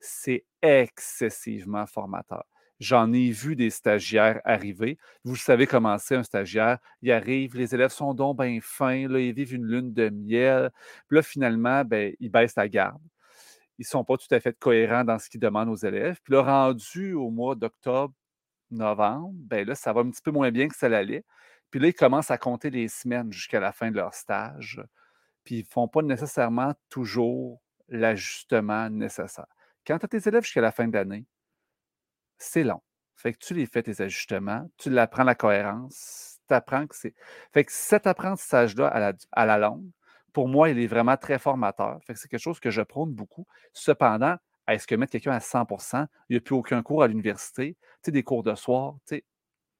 c'est excessivement formateur. J'en ai vu des stagiaires arriver. Vous savez comment c'est un stagiaire. Il arrive, les élèves sont donc bien fins, là, ils vivent une lune de miel. Puis là, finalement, ben, ils baissent la garde. ils ne sont pas tout à fait cohérents dans ce qu'ils demandent aux élèves. Puis là, rendu au mois d'octobre, novembre, ben là, ça va un petit peu moins bien que ça l'allait. Puis là, ils commencent à compter les semaines jusqu'à la fin de leur stage. Puis ils ne font pas nécessairement toujours l'ajustement nécessaire. Quand tu as tes élèves jusqu'à la fin de l'année, c'est long. Fait que tu les fais tes ajustements, tu apprends la cohérence, tu apprends que c'est. Fait que cet apprentissage-là à la, à la longue, pour moi, il est vraiment très formateur. Fait que c'est quelque chose que je prône beaucoup. Cependant, est-ce que mettre quelqu'un à 100% il n'y a plus aucun cours à l'université, tu sais, des cours de soir, tu sais,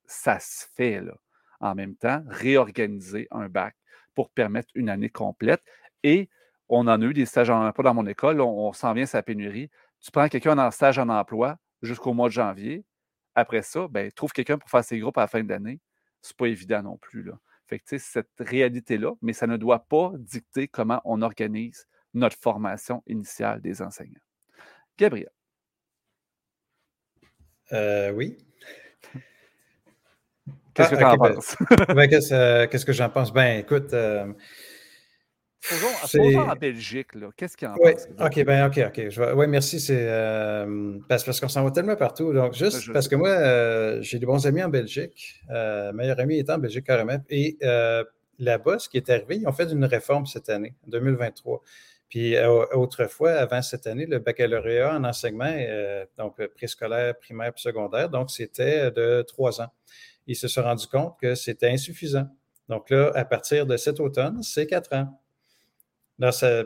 ça se fait, là. En même temps, réorganiser un bac pour permettre une année complète. Et on en a eu des stages en emploi dans mon école, on, s'en vient sa pénurie. Tu prends quelqu'un en stage en emploi jusqu'au mois de janvier. Après ça, ben, trouve quelqu'un pour faire ses groupes à la fin de l'année. C'est pas évident non plus. Là. Fait que, cette réalité-là, mais ça ne doit pas dicter comment on organise notre formation initiale des enseignants. Gabriel. Euh, oui. Qu'est-ce que ah, tu en ben, penses? Ben, qu'est-ce, que j'en pense? Ben, écoute. Euh, Posons, en Belgique, là. Qu'est-ce qu'il en oui, pense? OK, ben, OK, OK. Oui, merci. C'est euh, parce, parce qu'on s'en va tellement partout. Donc, juste parce que moi, euh, j'ai des bons amis en Belgique. Euh, meilleur ami étant en Belgique carrément. Et là-bas, ce qui est arrivé, ils ont fait une réforme cette année, en 2023. Puis autrefois, avant cette année, le baccalauréat en enseignement, donc préscolaire, primaire et secondaire, donc c'était de trois ans. Ils se sont rendus compte que c'était insuffisant. Donc là, à partir de cet automne, c'est quatre ans.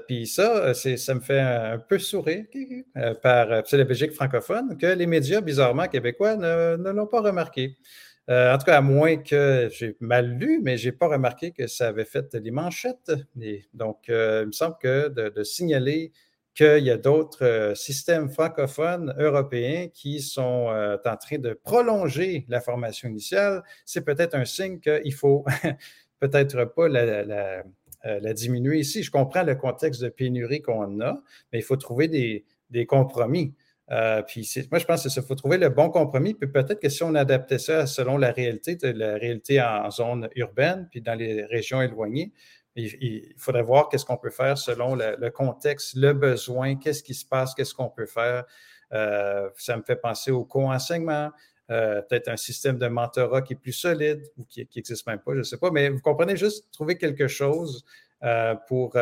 puis ça, ça me fait un peu sourire euh, par la Belgique francophone que les médias, bizarrement québécois, ne, l'ont pas remarqué. Euh, en tout cas, à moins que j'ai mal lu, mais je n'ai pas remarqué que ça avait fait les manchettes. donc, euh, il me semble que de signaler qu'il y a d'autres euh, systèmes francophones européens qui sont euh, en train de prolonger la formation initiale, c'est peut-être un signe qu'il faut peut-être pas euh, la, diminuer ici. Je comprends le contexte de pénurie qu'on a, mais il faut trouver des, compromis. puis moi, je pense qu'il faut trouver le bon compromis. Puis peut-être que si on adaptait ça selon la réalité, la réalité en zone urbaine, puis dans les régions éloignées, il, faudrait voir qu'est-ce qu'on peut faire selon le, contexte, le besoin, qu'est-ce qui se passe, qu'est-ce qu'on peut faire. Euh, ça me fait penser au co-enseignement, euh, peut-être un système de mentorat qui est plus solide ou qui n'existe même pas, je ne sais pas. Mais vous comprenez, juste trouver quelque chose euh, pour,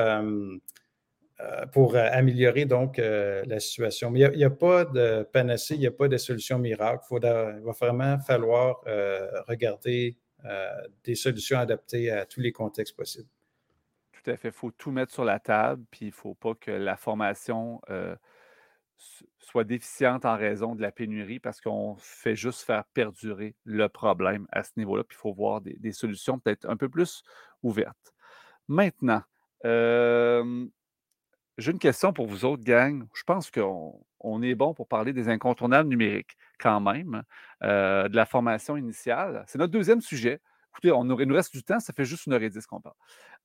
pour améliorer donc la situation. Mais il n'y a, pas de panacée, il n'y a pas de solution miracle. il va vraiment falloir regarder des solutions adaptées à tous les contextes possibles Il faut tout mettre sur la table, puis il ne faut pas que la formation soit déficiente en raison de la pénurie parce qu'on fait juste faire perdurer le problème à ce niveau-là. Puis il faut voir des, solutions peut-être un peu plus ouvertes. Maintenant, j'ai une question pour vous autres, gang. Je pense qu'on est bon pour parler des incontournables numériques quand même, de la formation initiale. C'est notre deuxième sujet. Écoutez, on, il nous reste du temps, ça fait juste une heure et dix qu'on parle.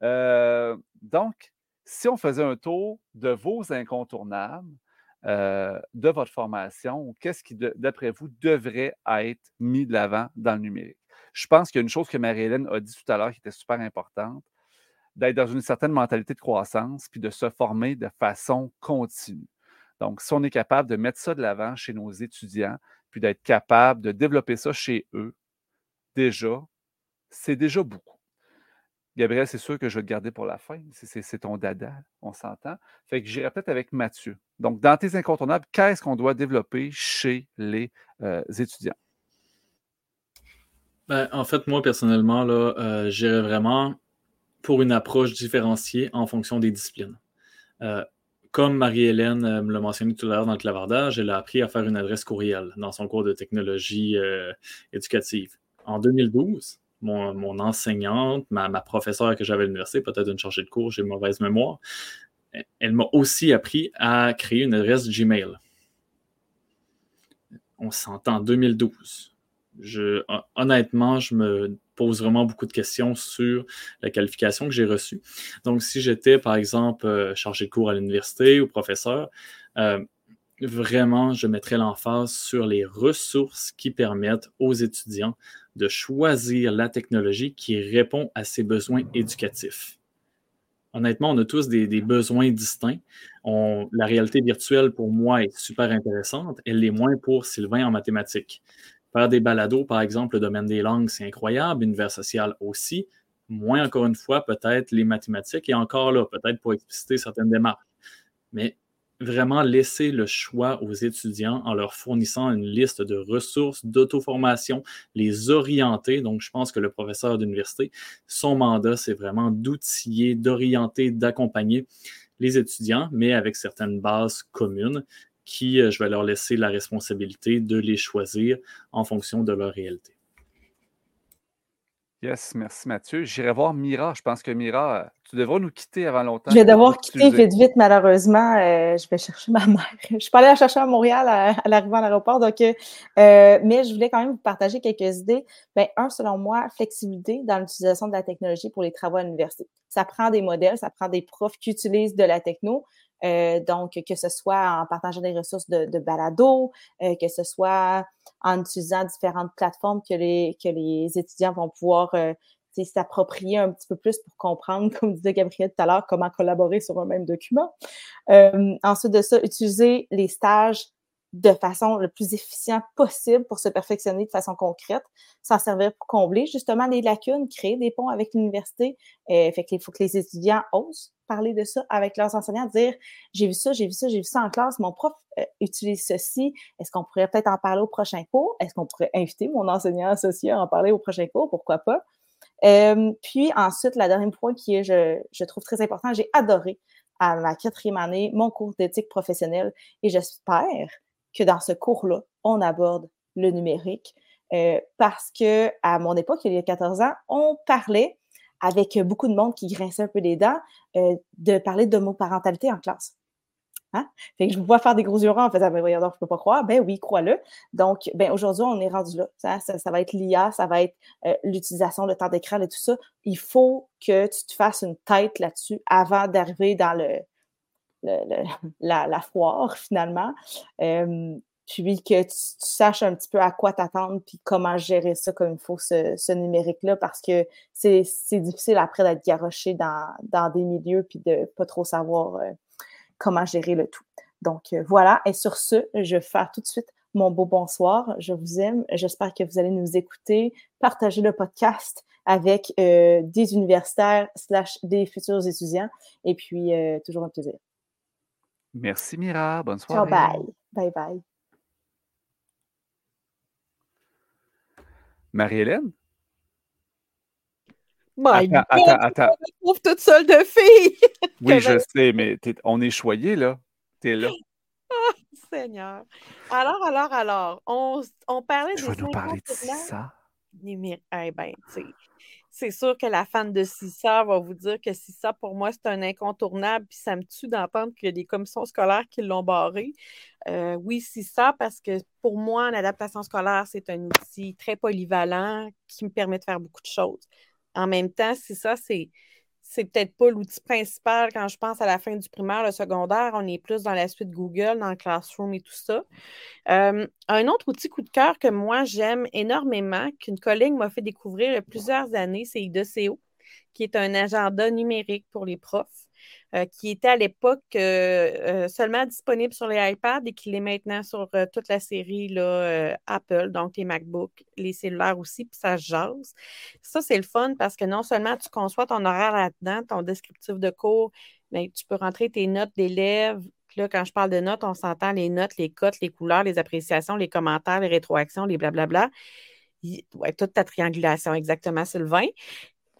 Euh, donc, si on faisait un tour de vos incontournables euh, de votre formation, qu'est-ce qui, d'après vous, devrait être mis de l'avant dans le numérique? Je pense qu'il y a une chose que Marie-Hélène a dit tout à l'heure qui était super importante, d'être dans une certaine mentalité de croissance, puis de se former de façon continue. Donc, si on est capable de mettre ça de l'avant chez nos étudiants, puis d'être capable de développer ça chez eux, déjà, c'est déjà beaucoup. Gabriel, c'est sûr que je vais te garder pour la fin. C'est ton dada, on s'entend. Fait que j'irai peut-être avec Mathieu. Donc, dans tes incontournables, qu'est-ce qu'on doit développer chez les euh, étudiants? Ben, en fait, moi, personnellement, là, euh, vraiment pour une approche différenciée en fonction des disciplines. Euh, comme Marie-Hélène me l'a mentionné tout à l'heure dans le clavardage, elle a appris à faire une adresse courriel dans son cours de technologie éducative. En 2012, mon, enseignante, ma, professeure que j'avais à l'université, peut-être une chargée de cours, j'ai mauvaise mémoire, elle m'a aussi appris à créer une adresse Gmail. On s'entend en 2012. Je, honnêtement, je me pose vraiment beaucoup de questions sur la qualification que j'ai reçue. Donc, si j'étais, par exemple, euh, chargé de cours à l'université ou professeur, euh, vraiment, je mettrais l'emphase sur les ressources qui permettent aux étudiants de choisir la technologie qui répond à ses besoins éducatifs. honnêtement, on a tous des, besoins distincts. la réalité virtuelle, pour moi, est super intéressante. Elle l'est moins pour Sylvain en mathématiques. Faire des balados, par exemple, le domaine des langues, c'est incroyable. Univers social aussi. Moins, encore une fois, peut-être les mathématiques et encore là, peut-être pour expliciter certaines démarches. Mais vraiment laisser le choix aux étudiants en leur fournissant une liste de ressources d'auto-formation, les orienter. Donc, je pense que le professeur d'université, son mandat, c'est vraiment d'outiller, d'orienter, d'accompagner les étudiants, mais avec certaines bases communes qui, euh, je vais leur laisser la responsabilité de les choisir en fonction de leur réalité. Yes, merci Mathieu. J'irai voir Mira. Je pense que Mira, tu devras nous quitter avant longtemps. Je vais devoir quitter vite, vite, malheureusement. Euh, je vais chercher ma mère. Je suis pas allée la chercher à Montréal à, l'arrivée à l'aéroport. Donc, euh, euh, mais je voulais quand même vous partager quelques idées. Ben, un, selon moi, flexibilité dans l'utilisation de la technologie pour les travaux à l'université. Ça prend des modèles, ça prend des profs qui utilisent de la techno. Euh, donc, que ce soit en partageant des ressources de, de balado, euh, que ce soit en utilisant différentes plateformes que les, que les étudiants vont pouvoir euh, s'approprier un petit peu plus pour comprendre, comme disait Gabriel tout à l'heure, comment collaborer sur un même document. ensuite de ça, utiliser les stages de façon le plus efficiente possible pour se perfectionner de façon concrète, s'en servir pour combler justement les lacunes, créer des ponts avec l'université. Euh, fait qu'il faut que les étudiants osent parler de ça avec leurs enseignants, dire j'ai vu ça, j'ai vu ça, j'ai vu ça en classe, mon prof euh, utilise ceci, est-ce qu'on pourrait peut-être en parler au prochain cours? Est-ce qu'on pourrait inviter mon enseignant associé à en parler au prochain cours? Pourquoi pas? Euh, puis ensuite, le dernier point qui est, je, je trouve très important, j'ai adoré à ma quatrième année mon cours d'éthique professionnelle et j'espère que dans ce cours-là, on aborde le numérique. Euh, parce que à mon époque, il y a 14 ans, on parlait avec beaucoup de monde qui grinçait un peu les dents euh, de parler d'homoparentalité en classe. Hein? Fait que je vous vois faire des gros yeux en faisant, ben voyons donc, je peux pas croire. Ben oui, crois-le. Donc, ben aujourd'hui, on est rendu là. Ça, va être l'IA, ça va être euh, l'utilisation, le temps d'écran et tout ça. Il faut que tu te fasses une tête là-dessus avant d'arriver dans le, la, foire finalement. Puis que tu, saches un petit peu à quoi t'attendre, puis comment gérer ça comme il faut, ce, numérique-là, parce que c'est difficile après d'être garoché dans, dans, des milieux, puis de pas trop savoir euh, comment gérer le tout. Donc euh, voilà, et sur ce, je vais faire tout de suite mon beau bonsoir. Je vous aime. J'espère que vous allez nous écouter, partager le podcast avec euh, des universitaires slash des futurs étudiants. Et puis, toujours un plaisir. Merci Mira, bonne soirée. Ciao, bye. Bye bye. Marie-Hélène? attends, attends, attends. Je trouve toute seule de fille. oui, je sais, mais on est choyé, là. T'es là. Oh, Seigneur. Alors, alors, alors, on, on parlait de. Je vais nous parler de ça. Eh bien, tu sais c'est sûr que la fan de CISA va vous dire que CISA, pour moi, c'est un incontournable, puis ça me tue d'entendre qu'il y a des commissions scolaires qui l'ont barré. Euh, oui, CISA, parce que pour moi, l'adaptation scolaire, c'est un outil très polyvalent qui me permet de faire beaucoup de choses. En même temps, CISA, c'est c'est peut-être pas l'outil principal quand je pense à la fin du primaire, le secondaire. On est plus dans la suite Google, dans le Classroom et tout ça. Euh, un autre outil coup de cœur que moi j'aime énormément, qu'une collègue m'a fait découvrir il y a plusieurs années, c'est IDECO, qui est un agenda numérique pour les profs. Euh, qui était à l'époque euh, euh, seulement disponible sur les iPads et qui est maintenant sur toute la série Apple, donc les MacBooks, les cellulaires aussi, puis ça jase. Ça, c'est le fun parce que non seulement tu conçois ton horaire là-dedans, ton descriptif de cours, mais tu peux rentrer tes notes d'élèves, Là, quand je parle de notes, on s'entend les notes, les cotes, les couleurs, les appréciations, les commentaires, les rétroactions, les blablabla. Ouais, toute ta triangulation, exactement, Sylvain.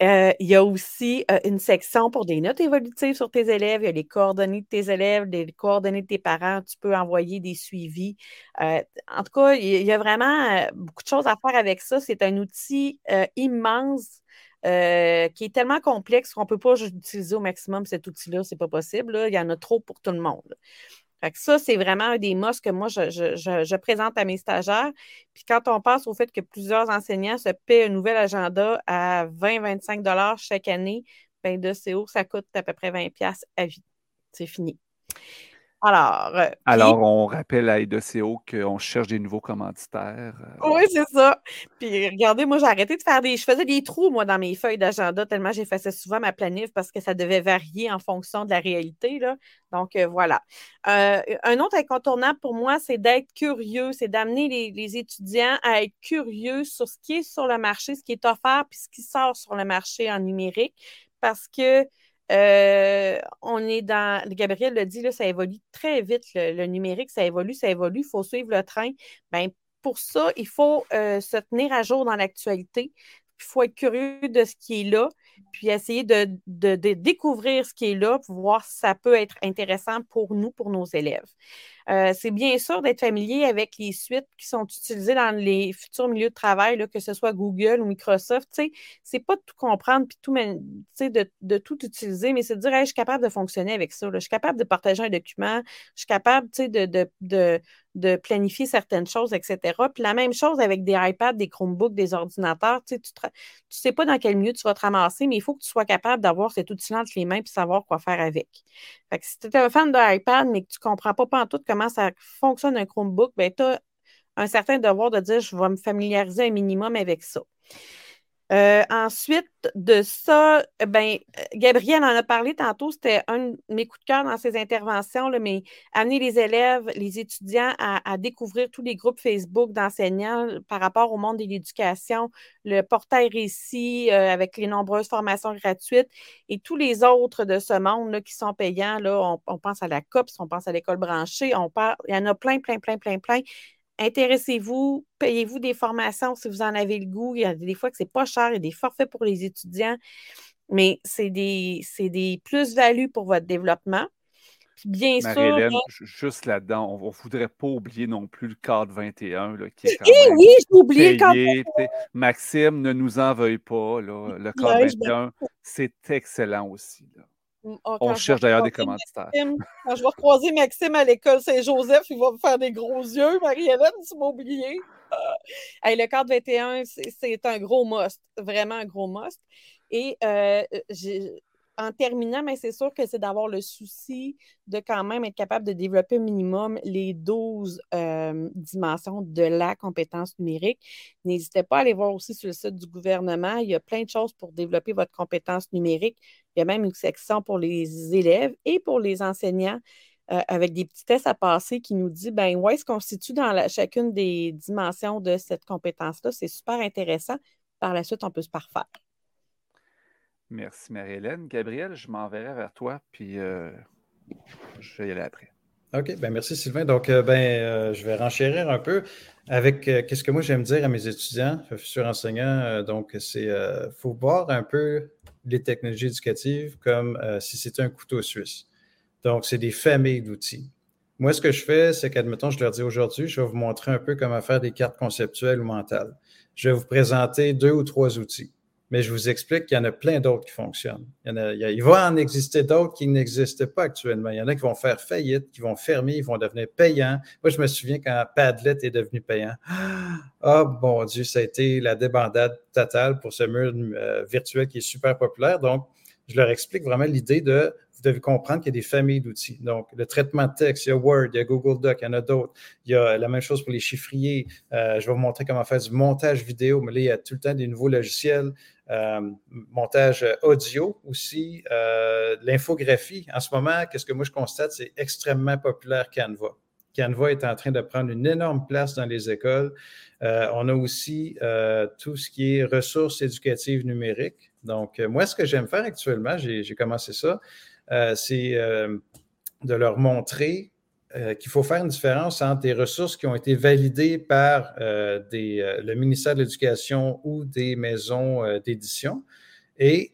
Euh, il y a aussi euh, une section pour des notes évolutives sur tes élèves. Il y a les coordonnées de tes élèves, les coordonnées de tes parents. Tu peux envoyer des suivis. Euh, en tout cas, il y a vraiment beaucoup de choses à faire avec ça. C'est un outil immense qui est tellement complexe qu'on ne peut pas utiliser au maximum cet outil-là. Ce n'est pas possible. Il y en a trop pour tout le monde ça, c'est vraiment un des mosques que moi, je, présente à mes stagiaires. Puis quand on passe au fait que plusieurs enseignants se paient un nouvel agenda à 20-25 chaque année, bien de CO, ça coûte à peu près 20 à vie. C'est fini. Alors, euh, Alors, on rappelle à EDCO qu'on cherche des nouveaux commanditaires. Euh. Oui, c'est ça. Puis regardez, moi, j'ai arrêté de faire des. Je faisais des trous, moi, dans mes feuilles d'agenda, tellement j'effaçais souvent ma planif parce que ça devait varier en fonction de la réalité. Là. Donc, euh, voilà. un autre incontournable pour moi, c'est d'être curieux, c'est d'amener les, les, étudiants à être curieux sur ce qui est sur le marché, ce qui est offert, puis ce qui sort sur le marché en numérique. Parce que euh, on est dans, Gabriel le dit, là, ça évolue très vite, le, numérique, ça évolue, ça évolue, il faut suivre le train. Ben, pour ça, il faut euh, se tenir à jour dans l'actualité. Il faut être curieux de ce qui est là, puis essayer de, découvrir ce qui est là voir si ça peut être intéressant pour nous, pour nos élèves. Euh, c'est bien sûr d'être familier avec les suites qui sont utilisées dans les futurs milieux de travail, que ce soit Google ou Microsoft. C'est pas de tout comprendre puis tout, de, de tout utiliser, mais c'est de dire je suis capable de fonctionner avec ça. Je suis capable de partager un document, je suis capable de, de, planifier certaines choses, etc. Puis la même chose avec des iPads, des Chromebooks, des ordinateurs. Tu ne sais pas dans quel milieu tu vas te ramasser, mais il faut que tu sois capable d'avoir cet outil entre les mains et savoir quoi faire avec. Fait que si tu es un fan de iPad, mais que tu ne comprends pas, pas en tout comment ça fonctionne un Chromebook, ben, tu as un certain devoir de dire je vais me familiariser un minimum avec ça. Euh, ensuite de ça, ben, Gabriel en a parlé tantôt, c'était un de mes coups de cœur dans ses interventions, là, mais amener les élèves, les étudiants à, découvrir tous les groupes Facebook d'enseignants par rapport au monde de l'éducation, le portail récit euh, avec les nombreuses formations gratuites et tous les autres de ce monde là, qui sont payants. Là, on, on pense à la COPS, on pense à l'école branchée, on parle, il y en a plein, plein, plein, plein, plein intéressez-vous, payez-vous des formations si vous en avez le goût. Il y a des fois que c'est pas cher, il y a des forfaits pour les étudiants, mais c'est des, des plus-values pour votre développement. Puis bien sûr. juste là-dedans, on ne voudrait pas oublier non plus le cadre 21 là, qui est quand eh oui, j'ai oublié le cadre Maxime, ne nous en veuille pas. Là, le cadre 21, c'est excellent aussi. Là. Mm, ah, on cherche d'ailleurs des commanditaires. quand je vais croiser Maxime à l'école Saint-Joseph, il va me faire des gros yeux. Marie-Hélène, tu m'as oublié. le cadre 21, c'est un gros must, vraiment un gros must. Et euh, en terminant, mais c'est sûr que c'est d'avoir le souci de quand même être capable de développer au minimum les 12 euh, dimensions de la compétence numérique. N'hésitez pas à aller voir aussi sur le site du gouvernement. Il y a plein de choses pour développer votre compétence numérique. Il y a même une section pour les élèves et pour les enseignants. Euh, avec des petits tests à passer qui nous dit ben, où est-ce qu'on se situe dans chacune des dimensions de cette compétence-là? C'est super intéressant. Par la suite, on peut se parfaire. Merci Marie-Hélène. Gabriel, je m'enverrai vers toi, puis euh, je vais y aller après. OK, ben merci Sylvain. Donc, euh, ben, euh, je vais renchérir un peu avec qu'est-ce que moi j'aime dire à mes étudiants, futurs enseignants. donc, c'est faut voir un peu les technologies éducatives comme si c'était un couteau suisse. Donc, c'est des familles d'outils. Moi, ce que je fais, c'est qu'admettons, je leur dis aujourd'hui, je vais vous montrer un peu comment faire des cartes conceptuelles ou mentales. Je vais vous présenter deux ou trois outils mais je vous explique qu'il y en a plein d'autres qui fonctionnent. Il, va en exister d'autres qui n'existent pas actuellement. Il y en a qui vont faire faillite, qui vont fermer, ils vont devenir payants. Moi, je me souviens quand Padlet est devenu payant. Ah, oh, bon Dieu, ça a été la débandade totale pour ce mur euh, virtuel qui est super populaire. Donc, je leur explique vraiment l'idée de vous devez comprendre qu'il y a des familles d'outils. Donc, le traitement de texte, il y a Word, il y a Google Doc, il y en a d'autres. Il y a la même chose pour les chiffriers. Euh, je vais vous montrer comment faire du montage vidéo, mais là, il y a tout le temps des nouveaux logiciels. Euh, montage audio aussi, euh, l'infographie. En ce moment, qu'est-ce que moi je constate, c'est extrêmement populaire Canva. Canva est en train de prendre une énorme place dans les écoles. on a aussi tout ce qui est ressources éducatives numériques. Donc, moi, ce que j'aime faire actuellement, j'ai commencé ça, euh, c'est euh, de leur montrer euh, qu'il faut faire une différence entre des ressources qui ont été validées par le ministère de l'Éducation ou des maisons d'édition. Et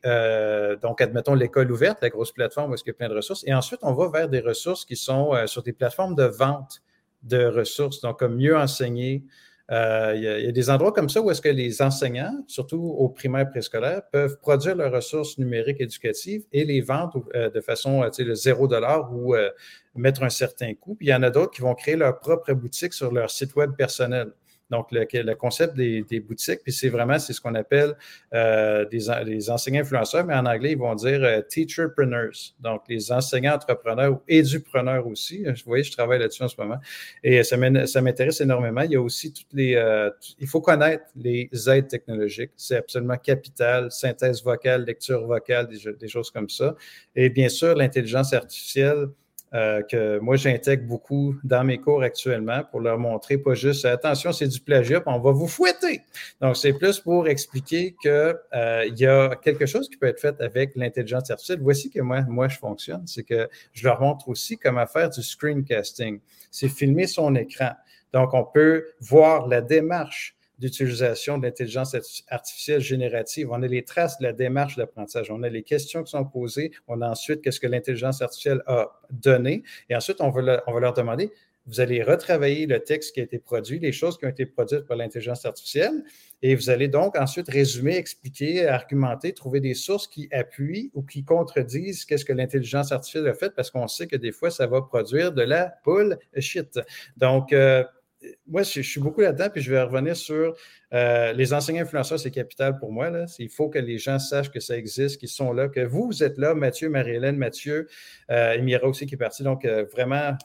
donc, admettons l'école ouverte, la grosse plateforme où il y a plein de ressources. Et ensuite, on va vers des ressources qui sont sur des plateformes de vente de ressources, donc comme mieux enseigner, euh, il, y a, des endroits comme ça où est-ce que les enseignants, surtout au primaire préscolaire, peuvent produire leurs ressources numériques éducatives et les vendre euh, de façon, euh, tu sais, le zéro dollar ou mettre un certain coût. Puis il y en a d'autres qui vont créer leur propre boutique sur leur site web personnel. Donc, le, concept des, boutiques, puis c'est vraiment, c'est ce qu'on appelle euh, des, les enseignants influenceurs, mais en anglais, ils vont dire euh, teacherpreneurs. Donc, les enseignants entrepreneurs ou édupreneurs aussi. Vous voyez, je travaille là-dessus en ce moment. Et ça m'intéresse énormément. Il y a aussi toutes les. Euh, il faut connaître les aides technologiques. C'est absolument capital. Synthèse vocale, lecture vocale, des, des choses comme ça. Et bien sûr, l'intelligence artificielle euh, que moi j'intègre beaucoup dans mes cours actuellement pour leur montrer pas juste attention, c'est du plagiat, on va vous fouetter. Donc, c'est plus pour expliquer qu'il euh, y a quelque chose qui peut être fait avec l'intelligence artificielle. Voici que moi, moi je fonctionne, c'est que je leur montre aussi comment faire du screencasting. C'est filmer son écran. Donc, on peut voir la démarche d'utilisation de l'intelligence artificielle générative. On a les traces de la démarche d'apprentissage. On a les questions qui sont posées. On a ensuite qu'est-ce que l'intelligence artificielle a donné. Et ensuite, on va, on va leur demander, vous allez retravailler le texte qui a été produit, les choses qui ont été produites par l'intelligence artificielle, et vous allez donc ensuite résumer, expliquer, argumenter, trouver des sources qui appuient ou qui contredisent qu'est-ce que l'intelligence artificielle a fait, parce qu'on sait que des fois, ça va produire de la poule shit. Donc, euh, moi, je, suis beaucoup là-dedans, puis je vais revenir sur euh, les enseignants influenceurs, c'est capital pour moi. Il faut que les gens sachent que ça existe, qu'ils sont là, que vous, vous êtes là, Mathieu, Marie-Hélène, Mathieu, euh, et Mira aussi qui est parti. Donc, euh, vraiment,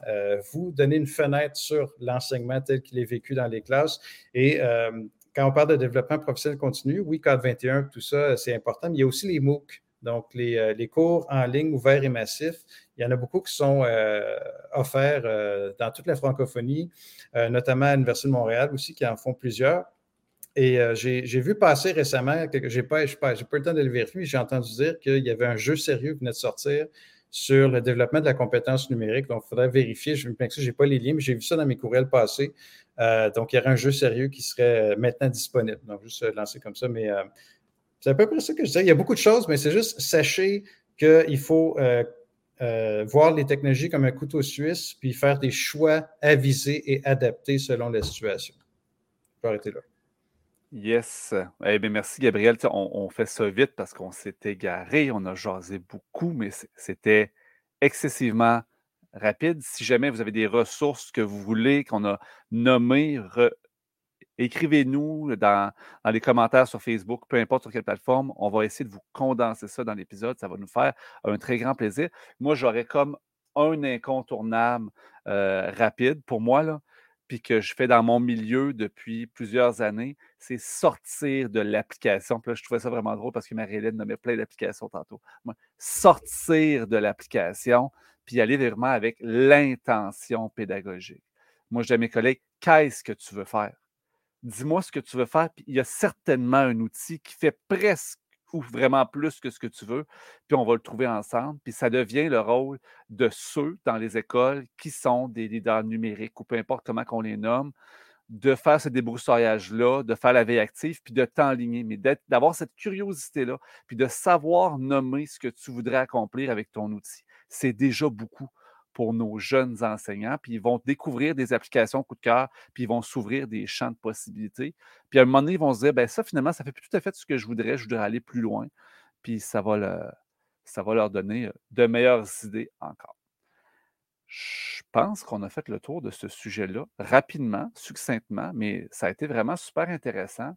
vous donnez une fenêtre sur l'enseignement tel qu'il est vécu dans les classes. Et quand on parle de développement professionnel continu, oui, Code 21, tout ça, c'est important, mais il y a aussi les MOOC. Donc, les, les, cours en ligne ouverts et massifs, il y en a beaucoup qui sont euh, offerts euh, dans toute la francophonie, euh, notamment à l'Université de Montréal aussi, qui en font plusieurs. Et j'ai vu passer récemment, je n'ai pas, pas, pas, le temps de le vérifier, mais j'ai entendu dire qu'il y avait un jeu sérieux qui venait de sortir sur le développement de la compétence numérique. Donc, il faudrait vérifier. Je n'ai pas les liens, mais j'ai vu ça dans mes courriels passés. donc, il y aurait un jeu sérieux qui serait maintenant disponible. Donc, juste lancer comme ça. Mais c'est à peu près ça que je disais. Il y a beaucoup de choses, mais c'est juste sachez qu'il faut euh, voir les technologies comme un couteau suisse, puis faire des choix avisés et adaptés selon la situation. Je vais arrêter là. Yes. Eh bien, merci, Gabriel. On, fait ça vite parce qu'on s'est égaré, on a jasé beaucoup, mais c'était excessivement rapide. Si jamais vous avez des ressources que vous voulez qu'on a nommées, écrivez-nous dans, les commentaires sur Facebook, peu importe sur quelle plateforme. On va essayer de vous condenser ça dans l'épisode. Ça va nous faire un très grand plaisir. Moi, j'aurais comme un incontournable euh, rapide pour moi, là, puis que je fais dans mon milieu depuis plusieurs années, c'est sortir de l'application. Puis là, je trouvais ça vraiment drôle parce que Marie-Hélène nommait plein d'applications tantôt. sortir de l'application, puis aller vraiment avec l'intention pédagogique. Moi, je dis à mes collègues, qu'est-ce que tu veux faire? Dis-moi ce que tu veux faire. Puis il y a certainement un outil qui fait presque ou vraiment plus que ce que tu veux, puis on va le trouver ensemble. Puis ça devient le rôle de ceux dans les écoles qui sont des leaders numériques ou peu importe comment qu'on les nomme, de faire ce débroussaillage-là, de faire la veille active, puis de t'enligner, mais d'avoir cette curiosité-là, puis de savoir nommer ce que tu voudrais accomplir avec ton outil. C'est déjà beaucoup pour nos jeunes enseignants, puis ils vont découvrir des applications coup de cœur, puis ils vont s'ouvrir des champs de possibilités. Puis à un moment donné, ils vont se dire, ben ça, finalement, ça fait tout à fait ce que je voudrais, je voudrais aller plus loin, puis ça va, ça va leur donner de meilleures idées encore. Je pense qu'on a fait le tour de ce sujet-là rapidement, succinctement, mais ça a été vraiment super intéressant.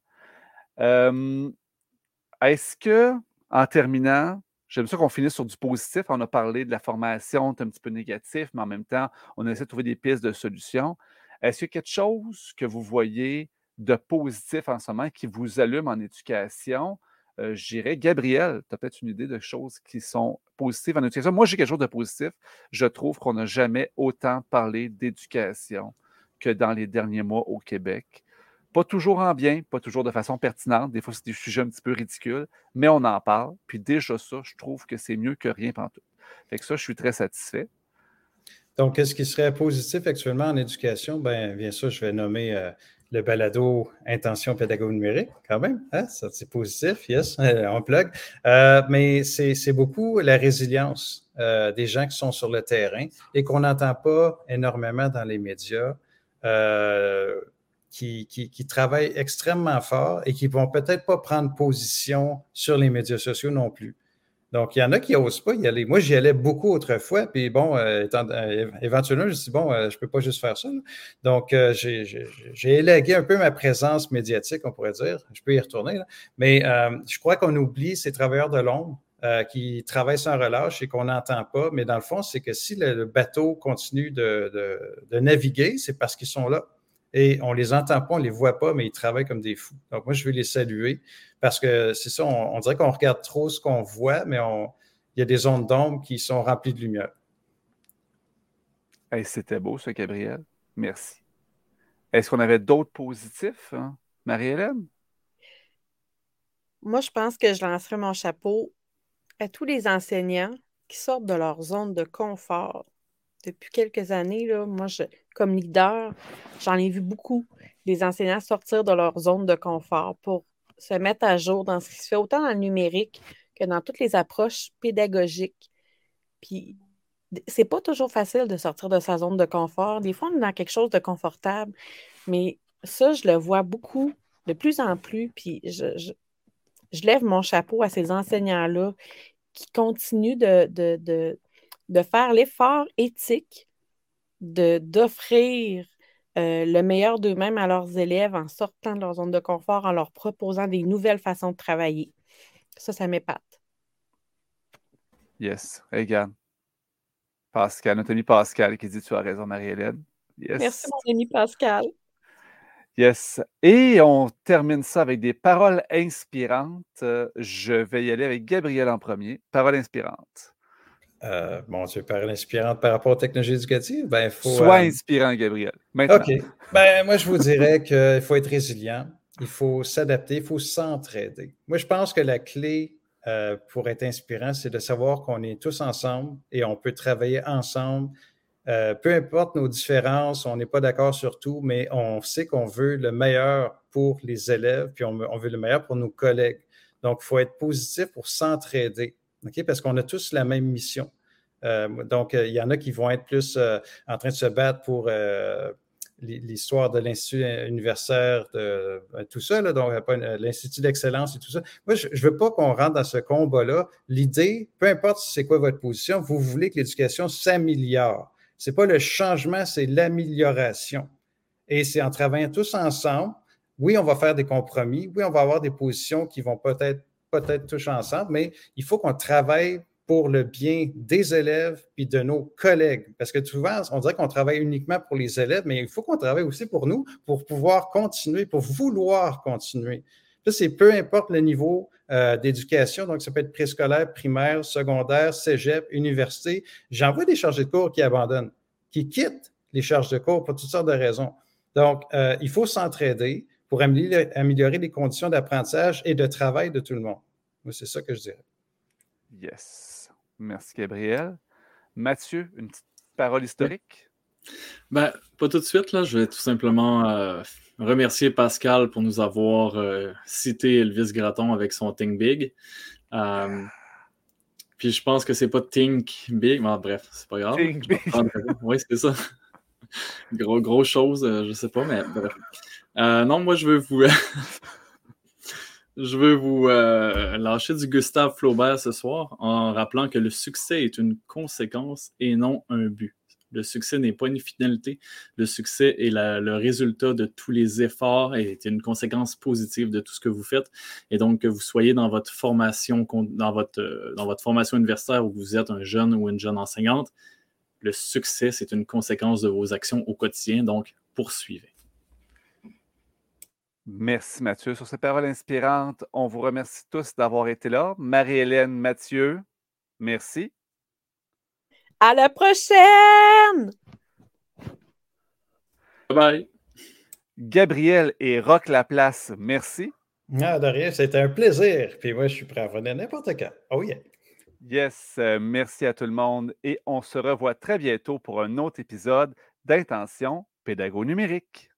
Est-ce que, en terminant, J'aime ça qu'on finisse sur du positif. On a parlé de la formation, c'est un petit peu négatif, mais en même temps, on essaie de trouver des pistes de solutions. Est-ce qu'il y a quelque chose que vous voyez de positif en ce moment qui vous allume en éducation? Euh, Gabriel, tu as peut-être une idée de choses qui sont positives en éducation? Moi, j'ai quelque chose de positif. Je trouve qu'on n'a jamais autant parlé d'éducation que dans les derniers mois au Québec. Pas toujours en bien, pas toujours de façon pertinente. Des fois, c'est des sujets un petit peu ridicules, mais on en parle. Puis déjà, ça, je trouve que c'est mieux que rien tout. Fait que ça, je suis très satisfait. Donc, qu'est-ce qui serait positif actuellement en éducation? Bien, bien sûr, je vais nommer euh, le balado Intention pédagogue numérique, quand même. Hein? Ça, c'est positif, yes, on plug. Euh, mais c'est beaucoup la résilience euh, des gens qui sont sur le terrain et qu'on n'entend pas énormément dans les médias qui, travaillent extrêmement fort et qui ne vont peut-être pas prendre position sur les médias sociaux non plus. Donc, il y en a qui n'osent pas y aller. Moi, j'y allais beaucoup autrefois, puis bon, euh, euh, éventuellement, je me suis dit, bon, je ne peux pas juste faire ça. Donc, j'ai élagué un peu ma présence médiatique, on pourrait dire. Je peux y retourner, mais je crois qu'on oublie ces travailleurs de l'ombre qui travaillent sans relâche et qu'on n'entend pas. Mais dans le fond, c'est que si le, bateau continue de naviguer, c'est parce qu'ils sont là et on ne les entend pas, on ne les voit pas, mais ils travaillent comme des fous. Donc, moi, je veux les saluer parce que c'est ça, on, dirait qu'on regarde trop ce qu'on voit, mais il y a des zones d'ombre qui sont remplies de lumière. C'était beau, ça, Gabriel. Merci. Est-ce qu'on avait d'autres positifs, hein? Marie-Hélène? Moi, je pense que je lancerai mon chapeau à tous les enseignants qui sortent de leur zone de confort depuis quelques années, là, moi, je, comme leader, j'en ai vu beaucoup des enseignants sortir de leur zone de confort pour se mettre à jour dans ce qui se fait autant dans le numérique que dans toutes les approches pédagogiques. Puis, c'est pas toujours facile de sortir de sa zone de confort. Des fois, on est dans quelque chose de confortable, mais ça, je le vois beaucoup, de plus en plus. Puis, je, je, lève mon chapeau à ces enseignants-là qui continuent de, de de faire l'effort éthique d'offrir euh, le meilleur d'eux-mêmes à leurs élèves en sortant de leur zone de confort, en leur proposant des nouvelles façons de travailler. Ça, ça m'épate. Yes. Regarde. Pascal, notre ami Pascal qui dit Tu as raison, Marie-Hélène. Yes. Merci, mon ami Pascal. Yes. Et on termine ça avec des paroles inspirantes. Je vais y aller avec Gabriel en premier. Paroles inspirantes. Euh, bon, tu veux parler inspirante par rapport aux technologies éducatives? Ben, faut, Sois euh, inspirant, Gabriel. OK. Ben, moi, je vous dirais qu'il faut être résilient, il faut s'adapter, il faut s'entraider. Moi, je pense que la clé euh, pour être inspirant, c'est de savoir qu'on est tous ensemble et on peut travailler ensemble. peu importe nos différences, on n'est pas d'accord sur tout, mais on sait qu'on veut le meilleur pour les élèves, puis on, on veut le meilleur pour nos collègues. Donc, il faut être positif pour s'entraider parce qu'on a tous la même mission. Euh, donc, euh, il y en a qui vont être plus euh, en train de se battre pour l'histoire de l'Institut universitaire, de, tout ça, donc l'Institut d'excellence et tout ça. Moi, je ne veux pas qu'on rentre dans ce combat-là. L'idée, peu importe c'est quoi votre position, vous voulez que l'éducation s'améliore. Ce n'est pas le changement, c'est l'amélioration. Et c'est en travaillant tous ensemble. Oui, on va faire des compromis. Oui, on va avoir des positions qui vont peut-être peut-être tous ensemble, mais il faut qu'on travaille pour le bien des élèves et de nos collègues. Parce que souvent, on dirait qu'on travaille uniquement pour les élèves, mais il faut qu'on travaille aussi pour nous, pour pouvoir continuer, pour vouloir continuer. Ça, c'est peu importe le niveau euh, d'éducation, donc ça peut être préscolaire, primaire, secondaire, cégep, université. J'en vois des chargés de cours qui abandonnent, qui quittent les charges de cours pour toutes sortes de raisons. Donc, euh, il faut s'entraider pour améliorer les conditions d'apprentissage et de travail de tout le monde. Moi, c'est ça que je dirais. Yes. Merci, Gabriel. Mathieu, une petite parole historique? Ben, pas tout de suite, là. Je vais tout simplement euh, remercier Pascal pour nous avoir euh, cité Elvis Gratton avec son Think Big. Euh, puis je pense que c'est pas Think Big, mais bref, c'est pas grave. Think Big. Oui, c'est ça. gros, gros chose, je sais pas, mais bref. non, moi, je veux vous. Je veux vous euh, lâcher du Gustave Flaubert ce soir en rappelant que le succès est une conséquence et non un but. Le succès n'est pas une finalité. Le succès est le résultat de tous les efforts et est une conséquence positive de tout ce que vous faites. Et donc, que vous soyez dans votre formation, dans votre, euh, dans votre formation universitaire où vous êtes un jeune ou une jeune enseignante, le succès, c'est une conséquence de vos actions au quotidien. Donc, poursuivez. Merci Mathieu. Sur ces paroles inspirantes, on vous remercie tous d'avoir été là. Marie-Hélène, Mathieu, merci. À la prochaine! Bye bye. Gabriel et Rock Laplace, merci. Ah, de rien, c'était un plaisir. Puis moi, je suis prêt à venir n'importe quand. Oh yeah. Yes, euh, merci à tout le monde et on se revoit très bientôt pour un autre épisode d'Intention pédago numérique.